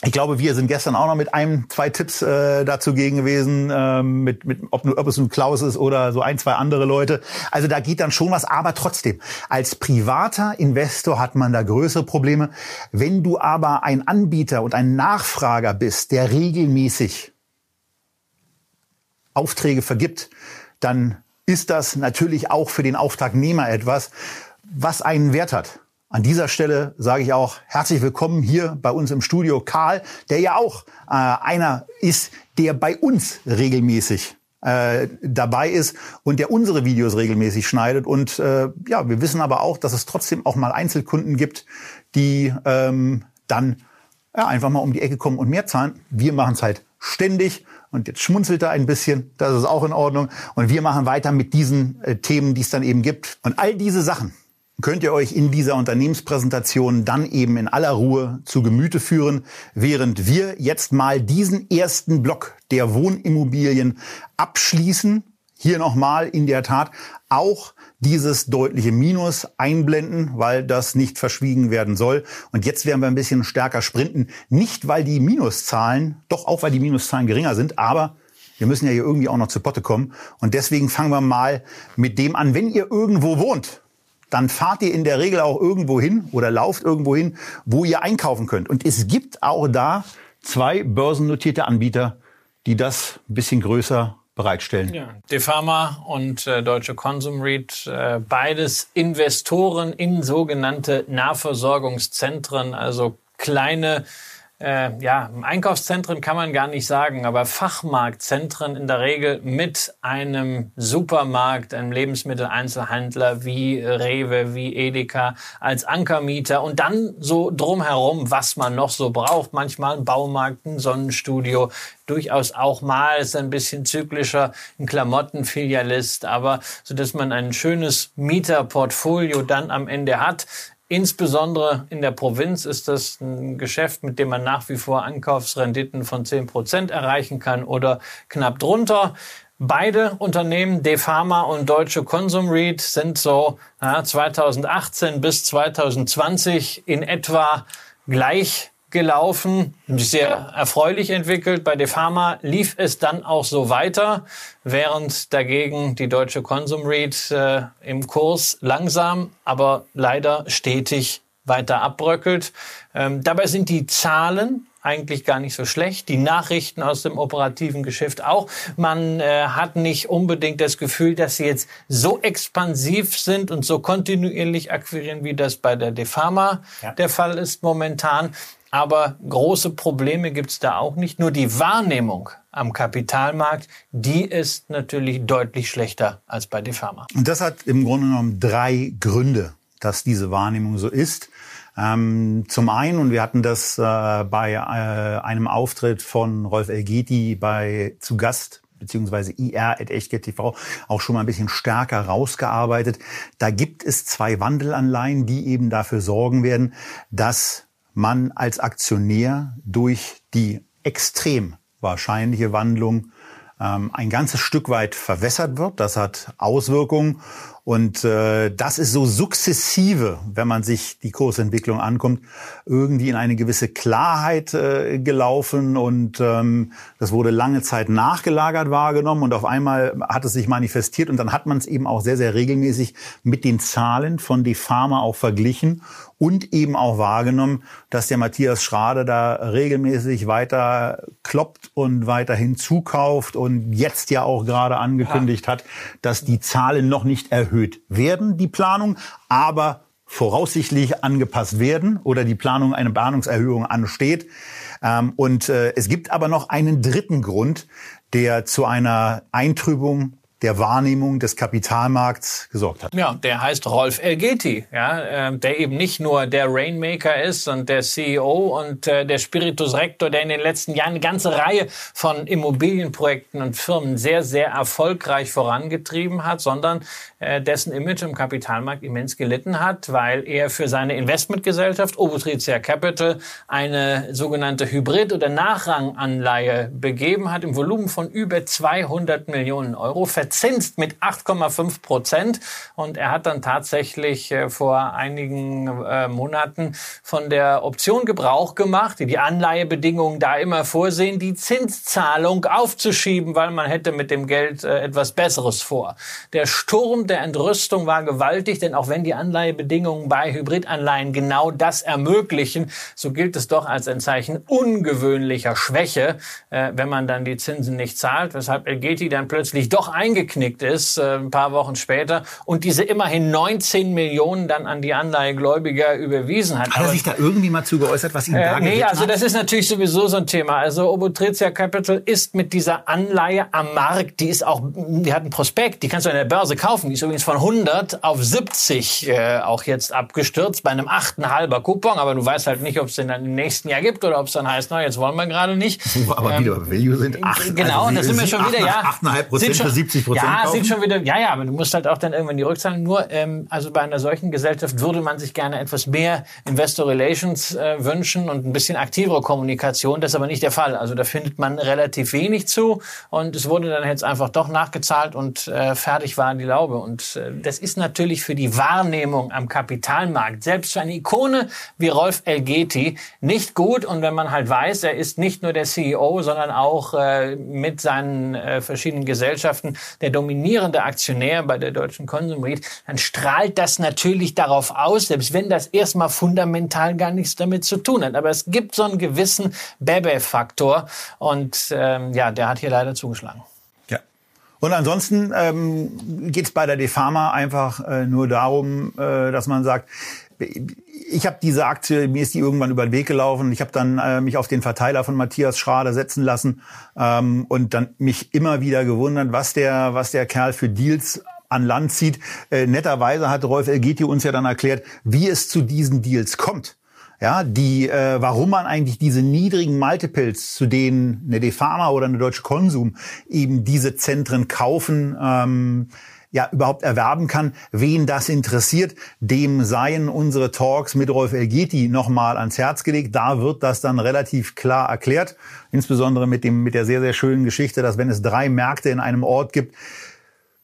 Ich glaube, wir sind gestern auch noch mit einem, zwei Tipps äh, dazu gegen gewesen, ähm, mit, mit, ob, ob es nun Klaus ist oder so ein, zwei andere Leute. Also da geht dann schon was, aber trotzdem, als privater Investor hat man da größere Probleme. Wenn du aber ein Anbieter und ein Nachfrager bist, der regelmäßig Aufträge vergibt, dann ist das natürlich auch für den Auftragnehmer etwas, was einen Wert hat. An dieser Stelle sage ich auch herzlich willkommen hier bei uns im Studio Karl, der ja auch äh, einer ist, der bei uns regelmäßig äh, dabei ist und der unsere Videos regelmäßig schneidet. Und äh, ja, wir wissen aber auch, dass es trotzdem auch mal Einzelkunden gibt, die ähm, dann ja, einfach mal um die Ecke kommen und mehr zahlen. Wir machen es halt ständig. Und jetzt schmunzelt er ein bisschen, das ist auch in Ordnung. Und wir machen weiter mit diesen äh, Themen, die es dann eben gibt. Und all diese Sachen, könnt ihr euch in dieser Unternehmenspräsentation dann eben in aller Ruhe zu Gemüte führen, während wir jetzt mal diesen ersten Block der Wohnimmobilien abschließen. Hier nochmal in der Tat auch dieses deutliche Minus einblenden, weil das nicht verschwiegen werden soll. Und jetzt werden wir ein bisschen stärker sprinten. Nicht, weil die Minuszahlen, doch auch weil die Minuszahlen geringer sind, aber wir müssen ja hier irgendwie auch noch zu Potte kommen. Und deswegen fangen wir mal mit dem an, wenn ihr irgendwo wohnt, dann fahrt ihr in der Regel auch irgendwo hin oder lauft irgendwo hin, wo ihr einkaufen könnt. Und es gibt auch da zwei börsennotierte Anbieter, die das ein bisschen größer bereitstellen. Ja, Defama und äh, Deutsche Consum REIT, äh, beides Investoren in sogenannte Nahversorgungszentren, also kleine äh, ja, Einkaufszentren kann man gar nicht sagen, aber Fachmarktzentren in der Regel mit einem Supermarkt, einem Lebensmitteleinzelhandler wie Rewe, wie Edeka als Ankermieter und dann so drumherum, was man noch so braucht. Manchmal ein Baumarkt, ein Sonnenstudio, durchaus auch mal ist ein bisschen zyklischer, ein Klamottenfilialist, aber so dass man ein schönes Mieterportfolio dann am Ende hat. Insbesondere in der Provinz ist das ein Geschäft, mit dem man nach wie vor Ankaufsrenditen von 10 Prozent erreichen kann oder knapp drunter. Beide Unternehmen, Defama und Deutsche Consum REIT, sind so ja, 2018 bis 2020 in etwa gleich gelaufen, sehr erfreulich entwickelt. Bei Defama lief es dann auch so weiter, während dagegen die deutsche Consum REIT äh, im Kurs langsam, aber leider stetig weiter abbröckelt. Ähm, dabei sind die Zahlen eigentlich gar nicht so schlecht. Die Nachrichten aus dem operativen Geschäft auch. Man äh, hat nicht unbedingt das Gefühl, dass sie jetzt so expansiv sind und so kontinuierlich akquirieren, wie das bei der Defama ja. der Fall ist momentan. Aber große Probleme gibt es da auch nicht. Nur die Wahrnehmung am Kapitalmarkt, die ist natürlich deutlich schlechter als bei Defama. Und das hat im Grunde genommen drei Gründe, dass diese Wahrnehmung so ist. Ähm, zum einen, und wir hatten das äh, bei äh, einem Auftritt von Rolf Elgeti bei zu Gast beziehungsweise IR at TV auch schon mal ein bisschen stärker rausgearbeitet. Da gibt es zwei Wandelanleihen, die eben dafür sorgen werden, dass man als Aktionär durch die extrem wahrscheinliche Wandlung ähm, ein ganzes Stück weit verwässert wird. Das hat Auswirkungen und äh, das ist so sukzessive, wenn man sich die Kursentwicklung ankommt, irgendwie in eine gewisse Klarheit äh, gelaufen und ähm, das wurde lange Zeit nachgelagert wahrgenommen und auf einmal hat es sich manifestiert und dann hat man es eben auch sehr, sehr regelmäßig mit den Zahlen von die Pharma auch verglichen und eben auch wahrgenommen, dass der Matthias Schrade da regelmäßig weiter kloppt und weiterhin zukauft und jetzt ja auch gerade angekündigt hat, dass die Zahlen noch nicht erhöht werden, die Planung, aber voraussichtlich angepasst werden oder die Planung eine Planungserhöhung ansteht. Ähm, und äh, es gibt aber noch einen dritten Grund, der zu einer Eintrübung der Wahrnehmung des Kapitalmarkts gesorgt hat. Ja, der heißt Rolf Elgeti, ja, äh, der eben nicht nur der Rainmaker ist und der CEO und äh, der Spiritus Rector, der in den letzten Jahren eine ganze Reihe von Immobilienprojekten und Firmen sehr, sehr erfolgreich vorangetrieben hat, sondern äh, dessen Image im Kapitalmarkt immens gelitten hat, weil er für seine Investmentgesellschaft Obotritia Capital eine sogenannte Hybrid- oder Nachranganleihe begeben hat im Volumen von über 200 Millionen Euro verzinst mit 8,5 Prozent. Und er hat dann tatsächlich äh, vor einigen äh, Monaten von der Option Gebrauch gemacht, die die Anleihebedingungen da immer vorsehen, die Zinszahlung aufzuschieben, weil man hätte mit dem Geld äh, etwas Besseres vor. Der Sturm der Entrüstung war gewaltig, denn auch wenn die Anleihebedingungen bei Hybridanleihen genau das ermöglichen, so gilt es doch als ein Zeichen ungewöhnlicher Schwäche, wenn man dann die Zinsen nicht zahlt, weshalb Elgeti dann plötzlich doch eingegangen eingeknickt ist, äh, ein paar Wochen später, und diese immerhin 19 Millionen dann an die Anleihegläubiger überwiesen hat. Hat er sich da irgendwie mal zu geäußert, was ihn äh, da Nee, also das ist natürlich sowieso so ein Thema. Also Obotritia Capital ist mit dieser Anleihe am Markt, die ist auch, die hat einen Prospekt, die kannst du an der Börse kaufen, die ist übrigens von 100 auf 70 äh, auch jetzt abgestürzt, bei einem 8,5er Coupon, aber du weißt halt nicht, ob es den dann im nächsten Jahr gibt oder ob es dann heißt, na, jetzt wollen wir gerade nicht. Aber ähm, wieder Value sind 8, Genau, also, da sind wir schon wieder, ja. 8,5 Prozent für 70 Prozent Ja, kaufen? sieht schon wieder, ja, ja, aber du musst halt auch dann irgendwann die Rückzahlung. Nur, ähm, also bei einer solchen Gesellschaft würde man sich gerne etwas mehr Investor Relations äh, wünschen und ein bisschen aktivere Kommunikation. Das ist aber nicht der Fall. Also da findet man relativ wenig zu und es wurde dann jetzt einfach doch nachgezahlt und äh, fertig war die Laube. Und äh, das ist natürlich für die Wahrnehmung am Kapitalmarkt, selbst für eine Ikone wie Rolf Elgeti, nicht gut. Und wenn man halt weiß, er ist nicht nur der CEO, sondern auch äh, mit seinen äh, verschiedenen Gesellschaften der dominierende Aktionär bei der deutschen Konsumrit, dann strahlt das natürlich darauf aus, selbst wenn das erstmal fundamental gar nichts damit zu tun hat. Aber es gibt so einen gewissen Bebe-Faktor und ähm, ja, der hat hier leider zugeschlagen. Ja. Und ansonsten ähm, geht es bei der Defama einfach äh, nur darum, äh, dass man sagt, ich habe diese Aktie, mir ist die irgendwann über den Weg gelaufen. Ich habe dann äh, mich auf den Verteiler von Matthias Schrader setzen lassen ähm, und dann mich immer wieder gewundert, was der, was der Kerl für Deals an Land zieht. Äh, netterweise hat Rolf Elgeti uns ja dann erklärt, wie es zu diesen Deals kommt. Ja, die, äh, warum man eigentlich diese niedrigen Multiples, zu denen eine Defama oder eine Deutsche Konsum eben diese Zentren kaufen, ähm, ja überhaupt erwerben kann. Wen das interessiert, dem seien unsere Talks mit Rolf Elgeti nochmal ans Herz gelegt. Da wird das dann relativ klar erklärt. Insbesondere mit dem, mit der sehr, sehr schönen Geschichte, dass wenn es drei Märkte in einem Ort gibt,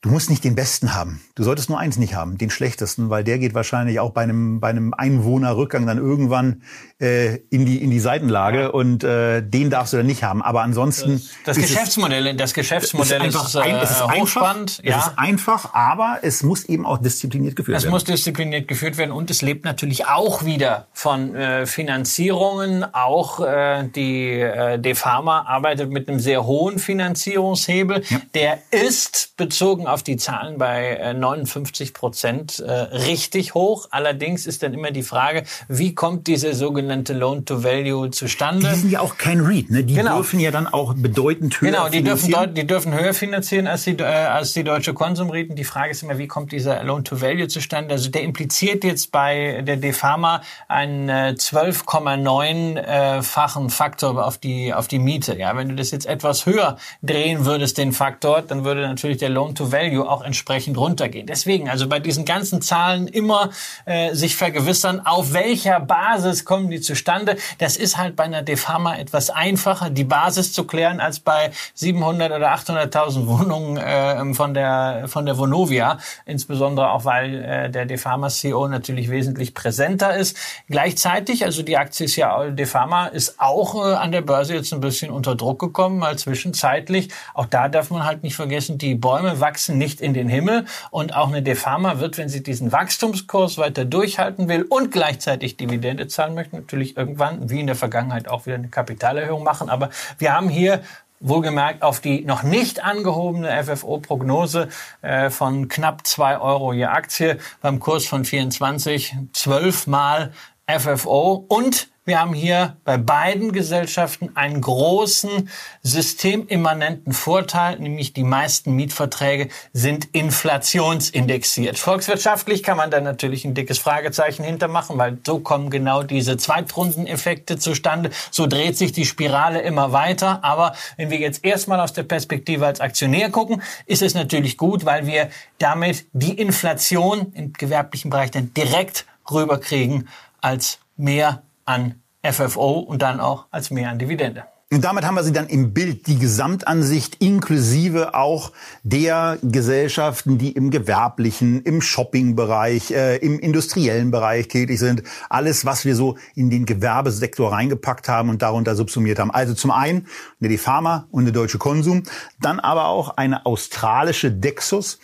Du musst nicht den besten haben. Du solltest nur eins nicht haben, den schlechtesten, weil der geht wahrscheinlich auch bei einem, bei einem Einwohnerrückgang dann irgendwann äh, in, die, in die Seitenlage ja. und äh, den darfst du dann nicht haben. Aber ansonsten. Das, das Geschäftsmodell, es, das Geschäftsmodell ist, einfach, ist, äh, es ist hochspannend. Einfach, ja. Es ist einfach, aber es muss eben auch diszipliniert geführt es werden. Es muss diszipliniert geführt werden und es lebt natürlich auch wieder von äh, Finanzierungen. Auch äh, die äh, Defama arbeitet mit einem sehr hohen Finanzierungshebel. Ja. Der ist bezogen auf die Zahlen bei 59 äh, Prozent äh, richtig hoch. Allerdings ist dann immer die Frage, wie kommt diese sogenannte Loan-to-Value zustande? Die sind ja auch kein REIT, ne? Die genau. dürfen ja dann auch bedeutend höher Genau, die dürfen, die dürfen höher finanzieren als die, äh, als die deutsche Konsumriten. Die Frage ist immer, wie kommt dieser Loan-to-Value zustande? Also der impliziert jetzt bei der Defama einen äh, 12,9-fachen Faktor auf die, auf die Miete. Ja, wenn du das jetzt etwas höher drehen würdest, den Faktor, dann würde natürlich der Loan-to-Value Value auch entsprechend runtergehen. Deswegen also bei diesen ganzen Zahlen immer äh, sich vergewissern, auf welcher Basis kommen die zustande. Das ist halt bei einer Defama etwas einfacher, die Basis zu klären, als bei 700 oder 800.000 Wohnungen äh, von der von der Vonovia, insbesondere auch weil äh, der Defama CEO natürlich wesentlich präsenter ist. Gleichzeitig, also die Aktie ist ja Defama ist auch äh, an der Börse jetzt ein bisschen unter Druck gekommen, mal zwischenzeitlich. Auch da darf man halt nicht vergessen, die Bäume wachsen wachsen nicht in den Himmel. Und auch eine Defama wird, wenn sie diesen Wachstumskurs weiter durchhalten will und gleichzeitig Dividende zahlen möchte, natürlich irgendwann, wie in der Vergangenheit, auch wieder eine Kapitalerhöhung machen. Aber wir haben hier wohlgemerkt auf die noch nicht angehobene FFO-Prognose äh, von knapp zwei Euro je Aktie beim Kurs von 24, zwölfmal FFO und wir haben hier bei beiden Gesellschaften einen großen systemimmanenten Vorteil, nämlich die meisten Mietverträge sind inflationsindexiert. Volkswirtschaftlich kann man da natürlich ein dickes Fragezeichen hintermachen, weil so kommen genau diese Zweitrundeneffekte zustande. So dreht sich die Spirale immer weiter. Aber wenn wir jetzt erstmal aus der Perspektive als Aktionär gucken, ist es natürlich gut, weil wir damit die Inflation im gewerblichen Bereich dann direkt rüberkriegen als mehr an FFO und dann auch als mehr an Dividende. Und damit haben wir sie dann im Bild, die Gesamtansicht inklusive auch der Gesellschaften, die im gewerblichen, im Shoppingbereich, äh, im industriellen Bereich tätig sind. Alles, was wir so in den Gewerbesektor reingepackt haben und darunter subsumiert haben. Also zum einen eine Pharma und eine Deutsche Konsum, dann aber auch eine australische Dexus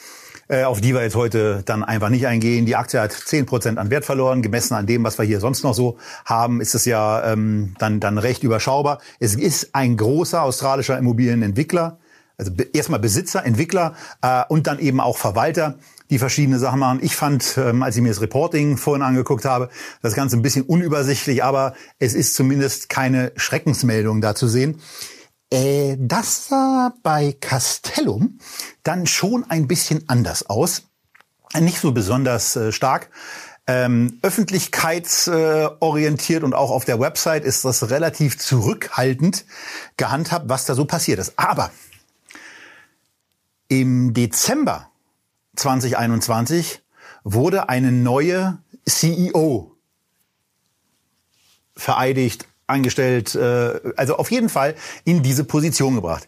auf die wir jetzt heute dann einfach nicht eingehen. Die Aktie hat zehn Prozent an Wert verloren, gemessen an dem, was wir hier sonst noch so haben, ist es ja ähm, dann, dann recht überschaubar. Es ist ein großer australischer Immobilienentwickler, also erstmal Besitzer, Entwickler äh, und dann eben auch Verwalter die verschiedene Sachen machen. Ich fand, ähm, als ich mir das Reporting vorhin angeguckt habe, das Ganze ein bisschen unübersichtlich, aber es ist zumindest keine Schreckensmeldung da zu sehen. Äh, das sah bei Castellum dann schon ein bisschen anders aus. Nicht so besonders äh, stark. Ähm, öffentlichkeitsorientiert und auch auf der Website ist das relativ zurückhaltend gehandhabt, was da so passiert ist. Aber im Dezember 2021 wurde eine neue CEO vereidigt, angestellt, äh, also auf jeden Fall in diese Position gebracht.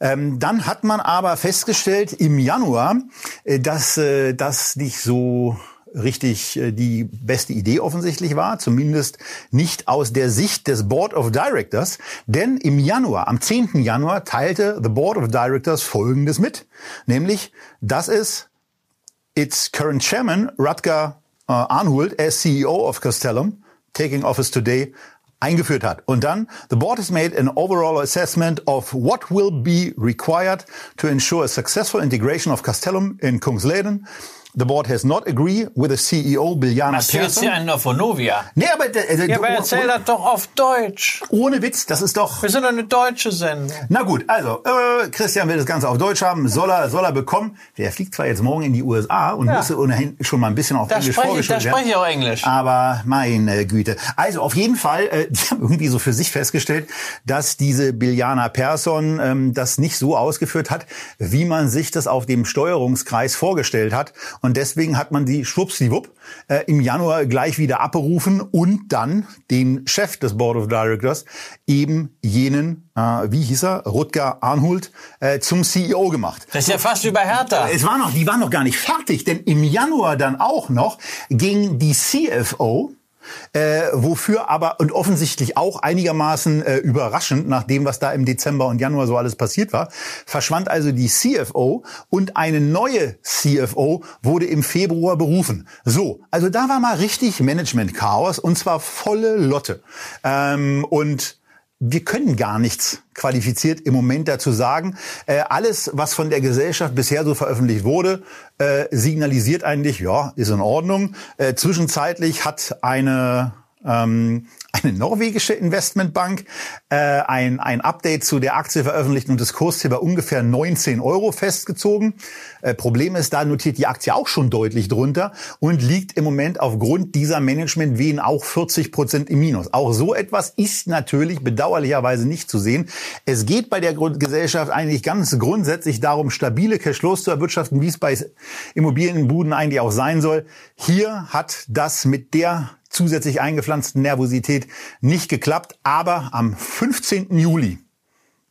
Ähm, dann hat man aber festgestellt im Januar, äh, dass äh, das nicht so richtig äh, die beste Idee offensichtlich war, zumindest nicht aus der Sicht des Board of Directors, denn im Januar, am 10. Januar teilte the Board of Directors Folgendes mit, nämlich, dass es its current chairman, Rutger uh, Arnhult, as CEO of Castellum, taking office today, eingeführt hat. Und dann, the board has made an overall assessment of what will be required to ensure a successful integration of Castellum in Kungsleden The board has not agreed with the CEO Biljana du jetzt hier einen auf Vonovia? Nee, aber... Äh, ja, aber erzähl das doch auf Deutsch. Ohne Witz, das ist doch... Wir sind doch eine deutsche Sendung. Na gut, also, äh, Christian will das Ganze auf Deutsch haben, soll er, soll er bekommen. Der fliegt zwar jetzt morgen in die USA und ja. müsste ohnehin schon mal ein bisschen auf da Englisch vorgestellt werden. Da spreche ich auch Englisch. Aber meine Güte. Also auf jeden Fall, äh, die haben irgendwie so für sich festgestellt, dass diese Biljana Persson ähm, das nicht so ausgeführt hat, wie man sich das auf dem Steuerungskreis vorgestellt hat. Und deswegen hat man die schwuppsdiwupp äh, im Januar gleich wieder abberufen und dann den Chef des Board of Directors, eben jenen, äh, wie hieß er, Rutger Arnhult, äh, zum CEO gemacht. Das ist ja fast über Hertha. Es war noch, die waren noch gar nicht fertig, denn im Januar dann auch noch ging die CFO, äh, wofür aber und offensichtlich auch einigermaßen äh, überraschend nach dem, was da im Dezember und Januar so alles passiert war, verschwand also die CFO und eine neue CFO wurde im Februar berufen. So, also da war mal richtig Management-Chaos und zwar volle Lotte. Ähm, und wir können gar nichts qualifiziert im Moment dazu sagen. Äh, alles, was von der Gesellschaft bisher so veröffentlicht wurde, äh, signalisiert eigentlich, ja, ist in Ordnung. Äh, zwischenzeitlich hat eine ähm, eine norwegische Investmentbank äh, ein, ein Update zu der Aktie veröffentlicht und das Kursziel bei ungefähr 19 Euro festgezogen. Äh, Problem ist, da notiert die Aktie auch schon deutlich drunter und liegt im Moment aufgrund dieser Managementwehen auch 40 Prozent im Minus. Auch so etwas ist natürlich bedauerlicherweise nicht zu sehen. Es geht bei der Gesellschaft eigentlich ganz grundsätzlich darum, stabile Cashflows zu erwirtschaften, wie es bei Immobilienbuden eigentlich auch sein soll. Hier hat das mit der zusätzlich eingepflanzten Nervosität nicht geklappt. Aber am 15. Juli,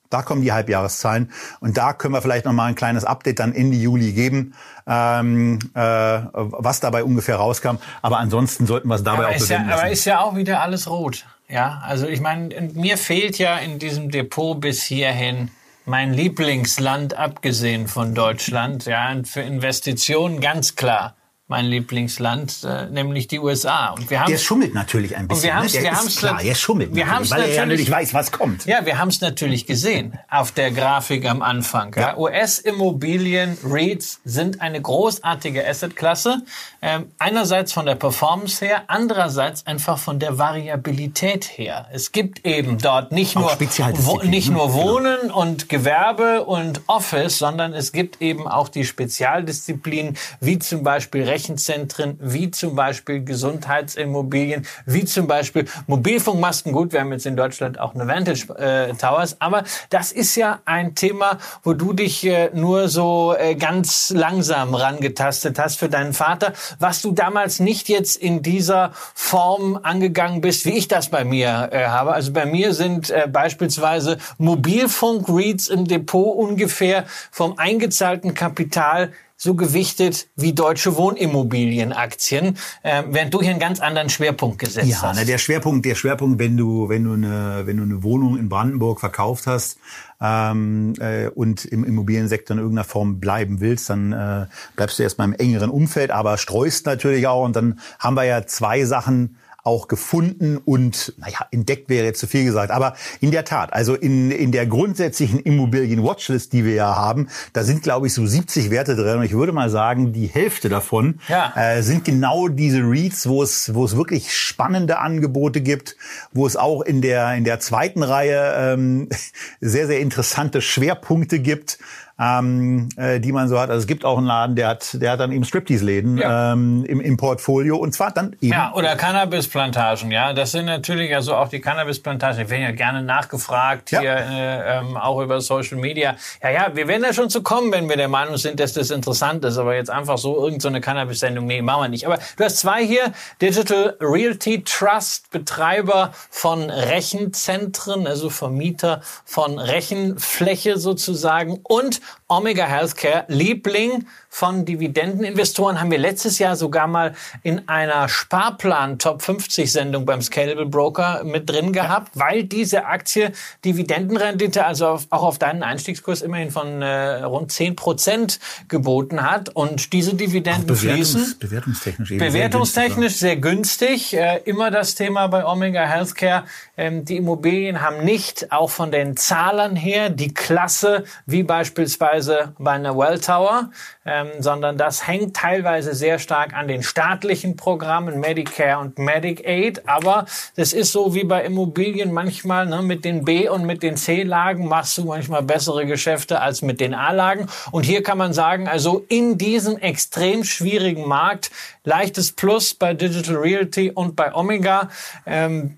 da kommen die Halbjahreszahlen und da können wir vielleicht noch mal ein kleines Update dann Ende Juli geben, ähm, äh, was dabei ungefähr rauskam. Aber ansonsten sollten wir es dabei aber auch bewenden ja, Aber ist ja auch wieder alles rot. Ja, also ich meine, mir fehlt ja in diesem Depot bis hierhin mein Lieblingsland, abgesehen von Deutschland. Ja, und für Investitionen ganz klar mein Lieblingsland, äh, nämlich die USA. Und wir haben der schummelt natürlich ein bisschen. Und wir haben es, ne? wir haben klar, er schummelt, wir natürlich, weil er ja natürlich weiß, was kommt. Ja, wir haben es natürlich gesehen auf der Grafik am Anfang. Ja. US-Immobilien REITs sind eine großartige Assetklasse. Ähm, einerseits von der Performance her, andererseits einfach von der Variabilität her. Es gibt eben dort nicht nur wo, nicht nur genau. Wohnen genau. und Gewerbe und Office, sondern es gibt eben auch die Spezialdisziplinen wie zum Beispiel Rechenzentren, wie zum Beispiel Gesundheitsimmobilien, wie zum Beispiel Mobilfunkmasten. Gut, wir haben jetzt in Deutschland auch eine Vantage äh, Towers, aber das ist ja ein Thema, wo du dich äh, nur so äh, ganz langsam rangetastet hast für deinen Vater, was du damals nicht jetzt in dieser Form angegangen bist, wie ich das bei mir äh, habe. Also bei mir sind äh, beispielsweise Mobilfunk-Reads im Depot ungefähr vom eingezahlten Kapital so gewichtet wie deutsche Wohnimmobilienaktien, äh, während du hier einen ganz anderen Schwerpunkt gesetzt ja, hast. Ja, der Schwerpunkt, der Schwerpunkt, wenn du, wenn du eine, wenn du eine Wohnung in Brandenburg verkauft hast ähm, äh, und im Immobiliensektor in irgendeiner Form bleiben willst, dann äh, bleibst du erstmal im engeren Umfeld, aber streust natürlich auch. Und dann haben wir ja zwei Sachen auch gefunden und, naja, entdeckt wäre jetzt zu viel gesagt. Aber in der Tat, also in, in der grundsätzlichen Immobilien-Watchlist, die wir ja haben, da sind, glaube ich, so 70 Werte drin. Und ich würde mal sagen, die Hälfte davon ja. äh, sind genau diese Reads, wo es, wo es wirklich spannende Angebote gibt, wo es auch in der, in der zweiten Reihe ähm, sehr, sehr interessante Schwerpunkte gibt ähm, äh, die man so hat. Also es gibt auch einen Laden, der hat, der hat dann eben Striptease-Läden ja. ähm, im, im Portfolio und zwar dann eben. Ja, oder Cannabis-Plantagen, ja. Das sind natürlich also auch die Cannabis-Plantagen, die werden ja gerne nachgefragt, ja. hier äh, ähm, auch über Social Media. Ja, ja, wir werden da schon zu kommen, wenn wir der Meinung sind, dass das interessant ist. Aber jetzt einfach so irgendeine so Cannabis-Sendung, nee, machen wir nicht. Aber du hast zwei hier, Digital Realty Trust, Betreiber von Rechenzentren, also Vermieter von Rechenfläche sozusagen und Omega Healthcare, Liebling von Dividendeninvestoren, haben wir letztes Jahr sogar mal in einer Sparplan Top 50 Sendung beim Scalable Broker mit drin gehabt, weil diese Aktie Dividendenrendite, also auf, auch auf deinen Einstiegskurs immerhin von äh, rund 10 Prozent geboten hat. Und diese Dividenden Bewertungs, fließen. Bewertungstechnisch eben Bewertungstechnisch sehr günstig. Sehr günstig. Äh, immer das Thema bei Omega Healthcare. Ähm, die Immobilien haben nicht, auch von den Zahlern her, die Klasse wie beispielsweise bei einer Welltower ähm, sondern das hängt teilweise sehr stark an den staatlichen Programmen Medicare und Medicaid. Aber das ist so wie bei Immobilien manchmal ne, mit den B- und mit den C-Lagen machst du manchmal bessere Geschäfte als mit den A-Lagen. Und hier kann man sagen, also in diesem extrem schwierigen Markt leichtes Plus bei Digital Realty und bei Omega. Ähm,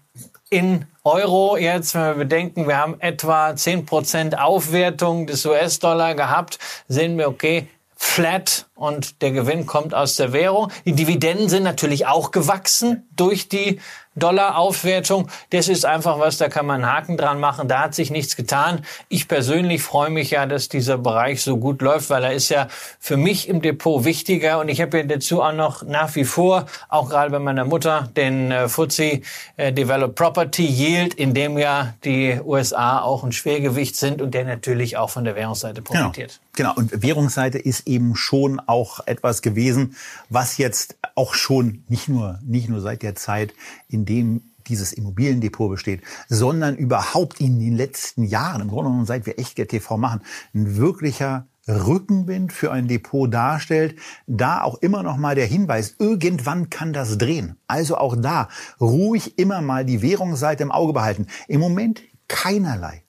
in Euro jetzt, wenn wir bedenken, wir haben etwa 10% Aufwertung des US-Dollar gehabt, sehen wir, okay, flat und der Gewinn kommt aus der Währung. Die Dividenden sind natürlich auch gewachsen durch die Dollaraufwertung. Das ist einfach was, da kann man einen Haken dran machen. Da hat sich nichts getan. Ich persönlich freue mich ja, dass dieser Bereich so gut läuft, weil er ist ja für mich im Depot wichtiger. Und ich habe ja dazu auch noch nach wie vor, auch gerade bei meiner Mutter, den äh, FTSE äh, Developed Property Yield, in dem ja die USA auch ein Schwergewicht sind und der natürlich auch von der Währungsseite genau. profitiert. Genau. genau. Und Währungsseite ist eben schon auch etwas gewesen, was jetzt auch schon nicht nur, nicht nur seit der Zeit, in dem dieses Immobiliendepot besteht, sondern überhaupt in den letzten Jahren, im Grunde genommen seit wir Echtgeld TV machen, ein wirklicher Rückenwind für ein Depot darstellt, da auch immer noch mal der Hinweis, irgendwann kann das drehen. Also auch da ruhig immer mal die Währungsseite im Auge behalten. Im Moment keinerlei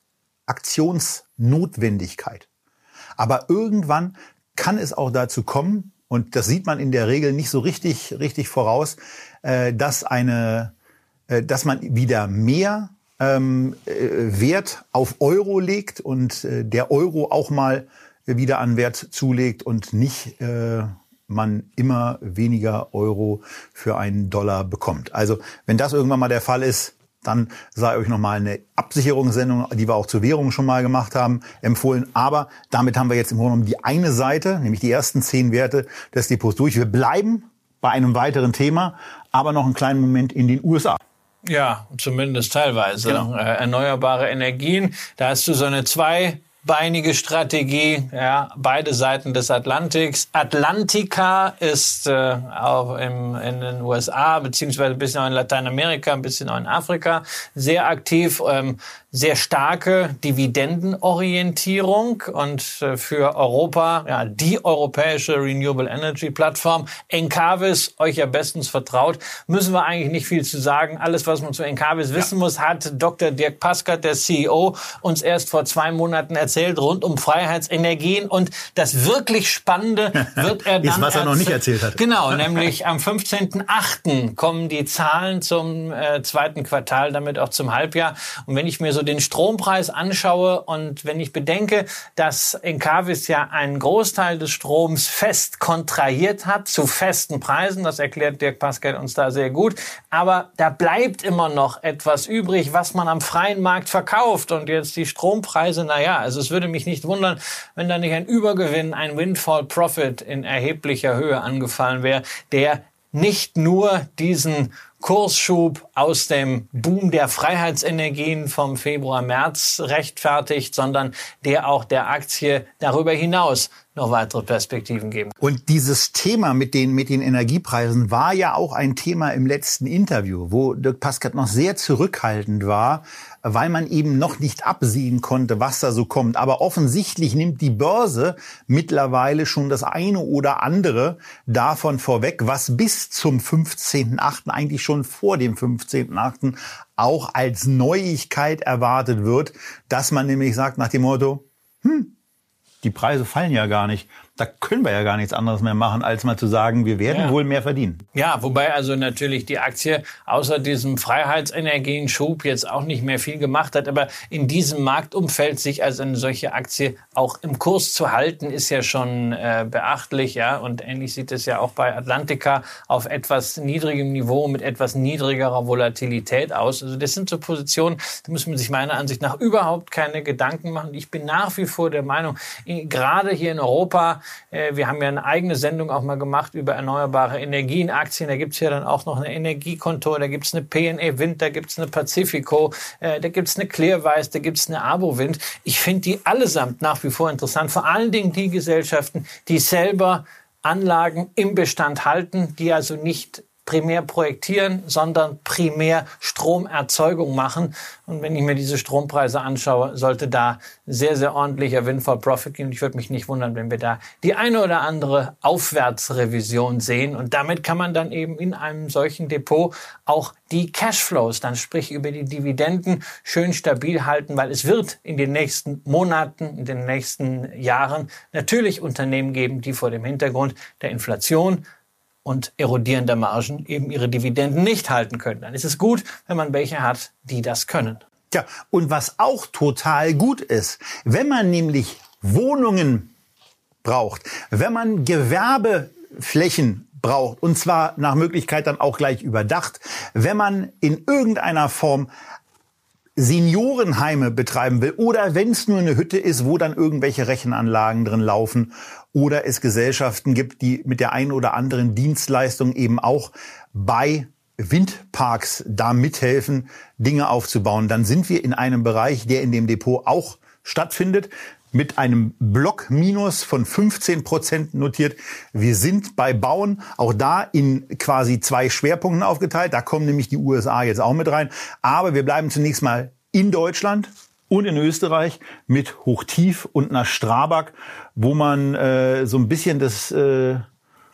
Aktionsnotwendigkeit. Aber irgendwann kann es auch dazu kommen, und das sieht man in der Regel nicht so richtig, richtig voraus, äh, dass eine, äh, dass man wieder mehr ähm, äh, Wert auf Euro legt und der Euro auch mal wieder an Wert zulegt und nicht man immer weniger Euro für einen Dollar bekommt. Also wenn das irgendwann mal der Fall ist, dann sei euch nochmal eine Absicherungssendung, die wir auch zur Währung schon mal gemacht haben, empfohlen. Aber damit haben wir jetzt im Grunde genommen die eine Seite, nämlich die ersten zehn Werte des Depots durch. Wir bleiben bei einem weiteren Thema, aber noch einen kleinen Moment in den USA. Ja, zumindest teilweise. Genau. Äh, erneuerbare Energien, da hast du so eine zwei breitbeinige Strategie, ja, beide Seiten des Atlantiks. Atlantica ist äh, auch im, in den USA beziehungsweise ein bisschen auch in Lateinamerika, ein bisschen auch in Afrika sehr aktiv. Ähm, sehr starke Dividendenorientierung und äh, für Europa ja die europäische Renewable Energy Plattform Encavis euch ja bestens vertraut müssen wir eigentlich nicht viel zu sagen alles was man zu Encavis ja. wissen muss hat Dr. Dirk Paskat der CEO uns erst vor zwei Monaten erzählt rund um Freiheitsenergien und das wirklich Spannende wird er dann Ist, was er noch nicht erzählt hat genau nämlich am 15.8. kommen die Zahlen zum äh, zweiten Quartal damit auch zum Halbjahr und wenn ich mir so den Strompreis anschaue und wenn ich bedenke, dass Encavis ja einen Großteil des Stroms fest kontrahiert hat zu festen Preisen, das erklärt Dirk Pascal uns da sehr gut, aber da bleibt immer noch etwas übrig, was man am freien Markt verkauft und jetzt die Strompreise, naja, also es würde mich nicht wundern, wenn da nicht ein Übergewinn, ein Windfall Profit in erheblicher Höhe angefallen wäre, der nicht nur diesen Kursschub aus dem Boom der Freiheitsenergien vom Februar, März rechtfertigt, sondern der auch der Aktie darüber hinaus noch weitere Perspektiven geben. Und dieses Thema mit den, mit den Energiepreisen war ja auch ein Thema im letzten Interview, wo Dirk Paskat noch sehr zurückhaltend war, weil man eben noch nicht absehen konnte, was da so kommt. Aber offensichtlich nimmt die Börse mittlerweile schon das eine oder andere davon vorweg, was bis zum 15.8. eigentlich schon vor dem 15.8. auch als Neuigkeit erwartet wird, dass man nämlich sagt nach dem Motto, hm, die Preise fallen ja gar nicht da können wir ja gar nichts anderes mehr machen, als mal zu sagen, wir werden ja. wohl mehr verdienen. Ja, wobei also natürlich die Aktie außer diesem Freiheitsenergien-Schub jetzt auch nicht mehr viel gemacht hat. Aber in diesem Marktumfeld sich als eine solche Aktie auch im Kurs zu halten, ist ja schon äh, beachtlich. Ja, und ähnlich sieht es ja auch bei Atlantica auf etwas niedrigem Niveau mit etwas niedrigerer Volatilität aus. Also das sind so Positionen, da muss man sich meiner Ansicht nach überhaupt keine Gedanken machen. Ich bin nach wie vor der Meinung, gerade hier in Europa wir haben ja eine eigene Sendung auch mal gemacht über erneuerbare Energienaktien. Da gibt's ja dann auch noch eine Energiekontor, da gibt's eine PNE Wind, da gibt's eine Pacifico, äh, da gibt's eine Clearweiss, da gibt's eine Abo-Wind. Ich finde die allesamt nach wie vor interessant. Vor allen Dingen die Gesellschaften, die selber Anlagen im Bestand halten, die also nicht primär projektieren, sondern primär Stromerzeugung machen. Und wenn ich mir diese Strompreise anschaue, sollte da sehr, sehr ordentlicher Windfall Profit gehen. Ich würde mich nicht wundern, wenn wir da die eine oder andere Aufwärtsrevision sehen. Und damit kann man dann eben in einem solchen Depot auch die Cashflows, dann sprich über die Dividenden, schön stabil halten, weil es wird in den nächsten Monaten, in den nächsten Jahren natürlich Unternehmen geben, die vor dem Hintergrund der Inflation und erodierender Margen eben ihre Dividenden nicht halten können. Dann ist es gut, wenn man welche hat, die das können. Tja, und was auch total gut ist, wenn man nämlich Wohnungen braucht, wenn man Gewerbeflächen braucht, und zwar nach Möglichkeit dann auch gleich überdacht, wenn man in irgendeiner Form Seniorenheime betreiben will oder wenn es nur eine Hütte ist, wo dann irgendwelche Rechenanlagen drin laufen oder es Gesellschaften gibt, die mit der einen oder anderen Dienstleistung eben auch bei Windparks da mithelfen, Dinge aufzubauen, dann sind wir in einem Bereich, der in dem Depot auch stattfindet, mit einem Block-Minus von 15 Prozent notiert. Wir sind bei Bauen auch da in quasi zwei Schwerpunkten aufgeteilt. Da kommen nämlich die USA jetzt auch mit rein. Aber wir bleiben zunächst mal in Deutschland und in Österreich mit Hochtief und einer Strabag, wo man äh, so ein bisschen das äh,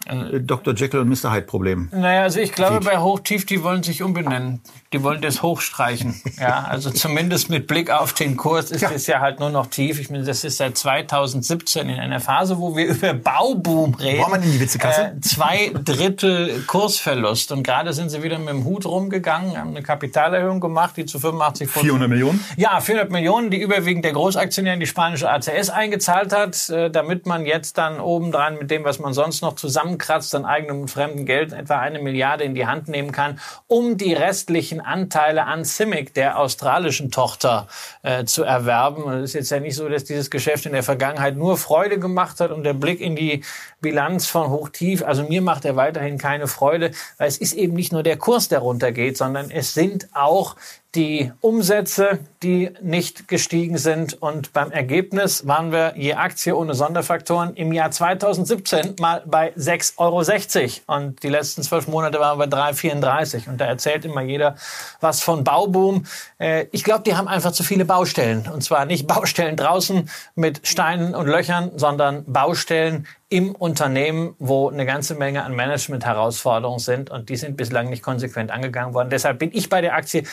Dr. Jekyll und Mr. Hyde Problem. Naja, also ich glaube, bei Hochtief, die wollen sich umbenennen. Die wollen das hochstreichen. ja, also zumindest mit Blick auf den Kurs ist es ja. ja halt nur noch tief. Ich meine, das ist seit 2017 in einer Phase, wo wir über Bauboom reden. War man in die Witzekasse? Äh, zwei Drittel Kursverlust. Und gerade sind sie wieder mit dem Hut rumgegangen, haben eine Kapitalerhöhung gemacht, die zu 85 400 Millionen? Ja, 400 Millionen, die überwiegend der Großaktionär in die spanische ACS eingezahlt hat, äh, damit man jetzt dann obendran mit dem, was man sonst noch zusammenkratzt, an eigenem und fremdem Geld etwa eine Milliarde in die Hand nehmen kann, um die restlichen Anteile an Simic, der australischen Tochter, äh, zu erwerben. Es ist jetzt ja nicht so, dass dieses Geschäft in der Vergangenheit nur Freude gemacht hat und der Blick in die Bilanz von Hochtief, also mir macht er weiterhin keine Freude, weil es ist eben nicht nur der Kurs, der runtergeht, sondern es sind auch die Umsätze, die nicht gestiegen sind. Und beim Ergebnis waren wir je Aktie ohne Sonderfaktoren im Jahr 2017 mal bei 6,60 Euro. Und die letzten zwölf Monate waren wir bei 3,34. Und da erzählt immer jeder was von Bauboom. Äh, ich glaube, die haben einfach zu viele Baustellen. Und zwar nicht Baustellen draußen mit Steinen und Löchern, sondern Baustellen im Unternehmen, wo eine ganze Menge an Management-Herausforderungen sind und die sind bislang nicht konsequent angegangen worden. Deshalb bin ich bei der Aktie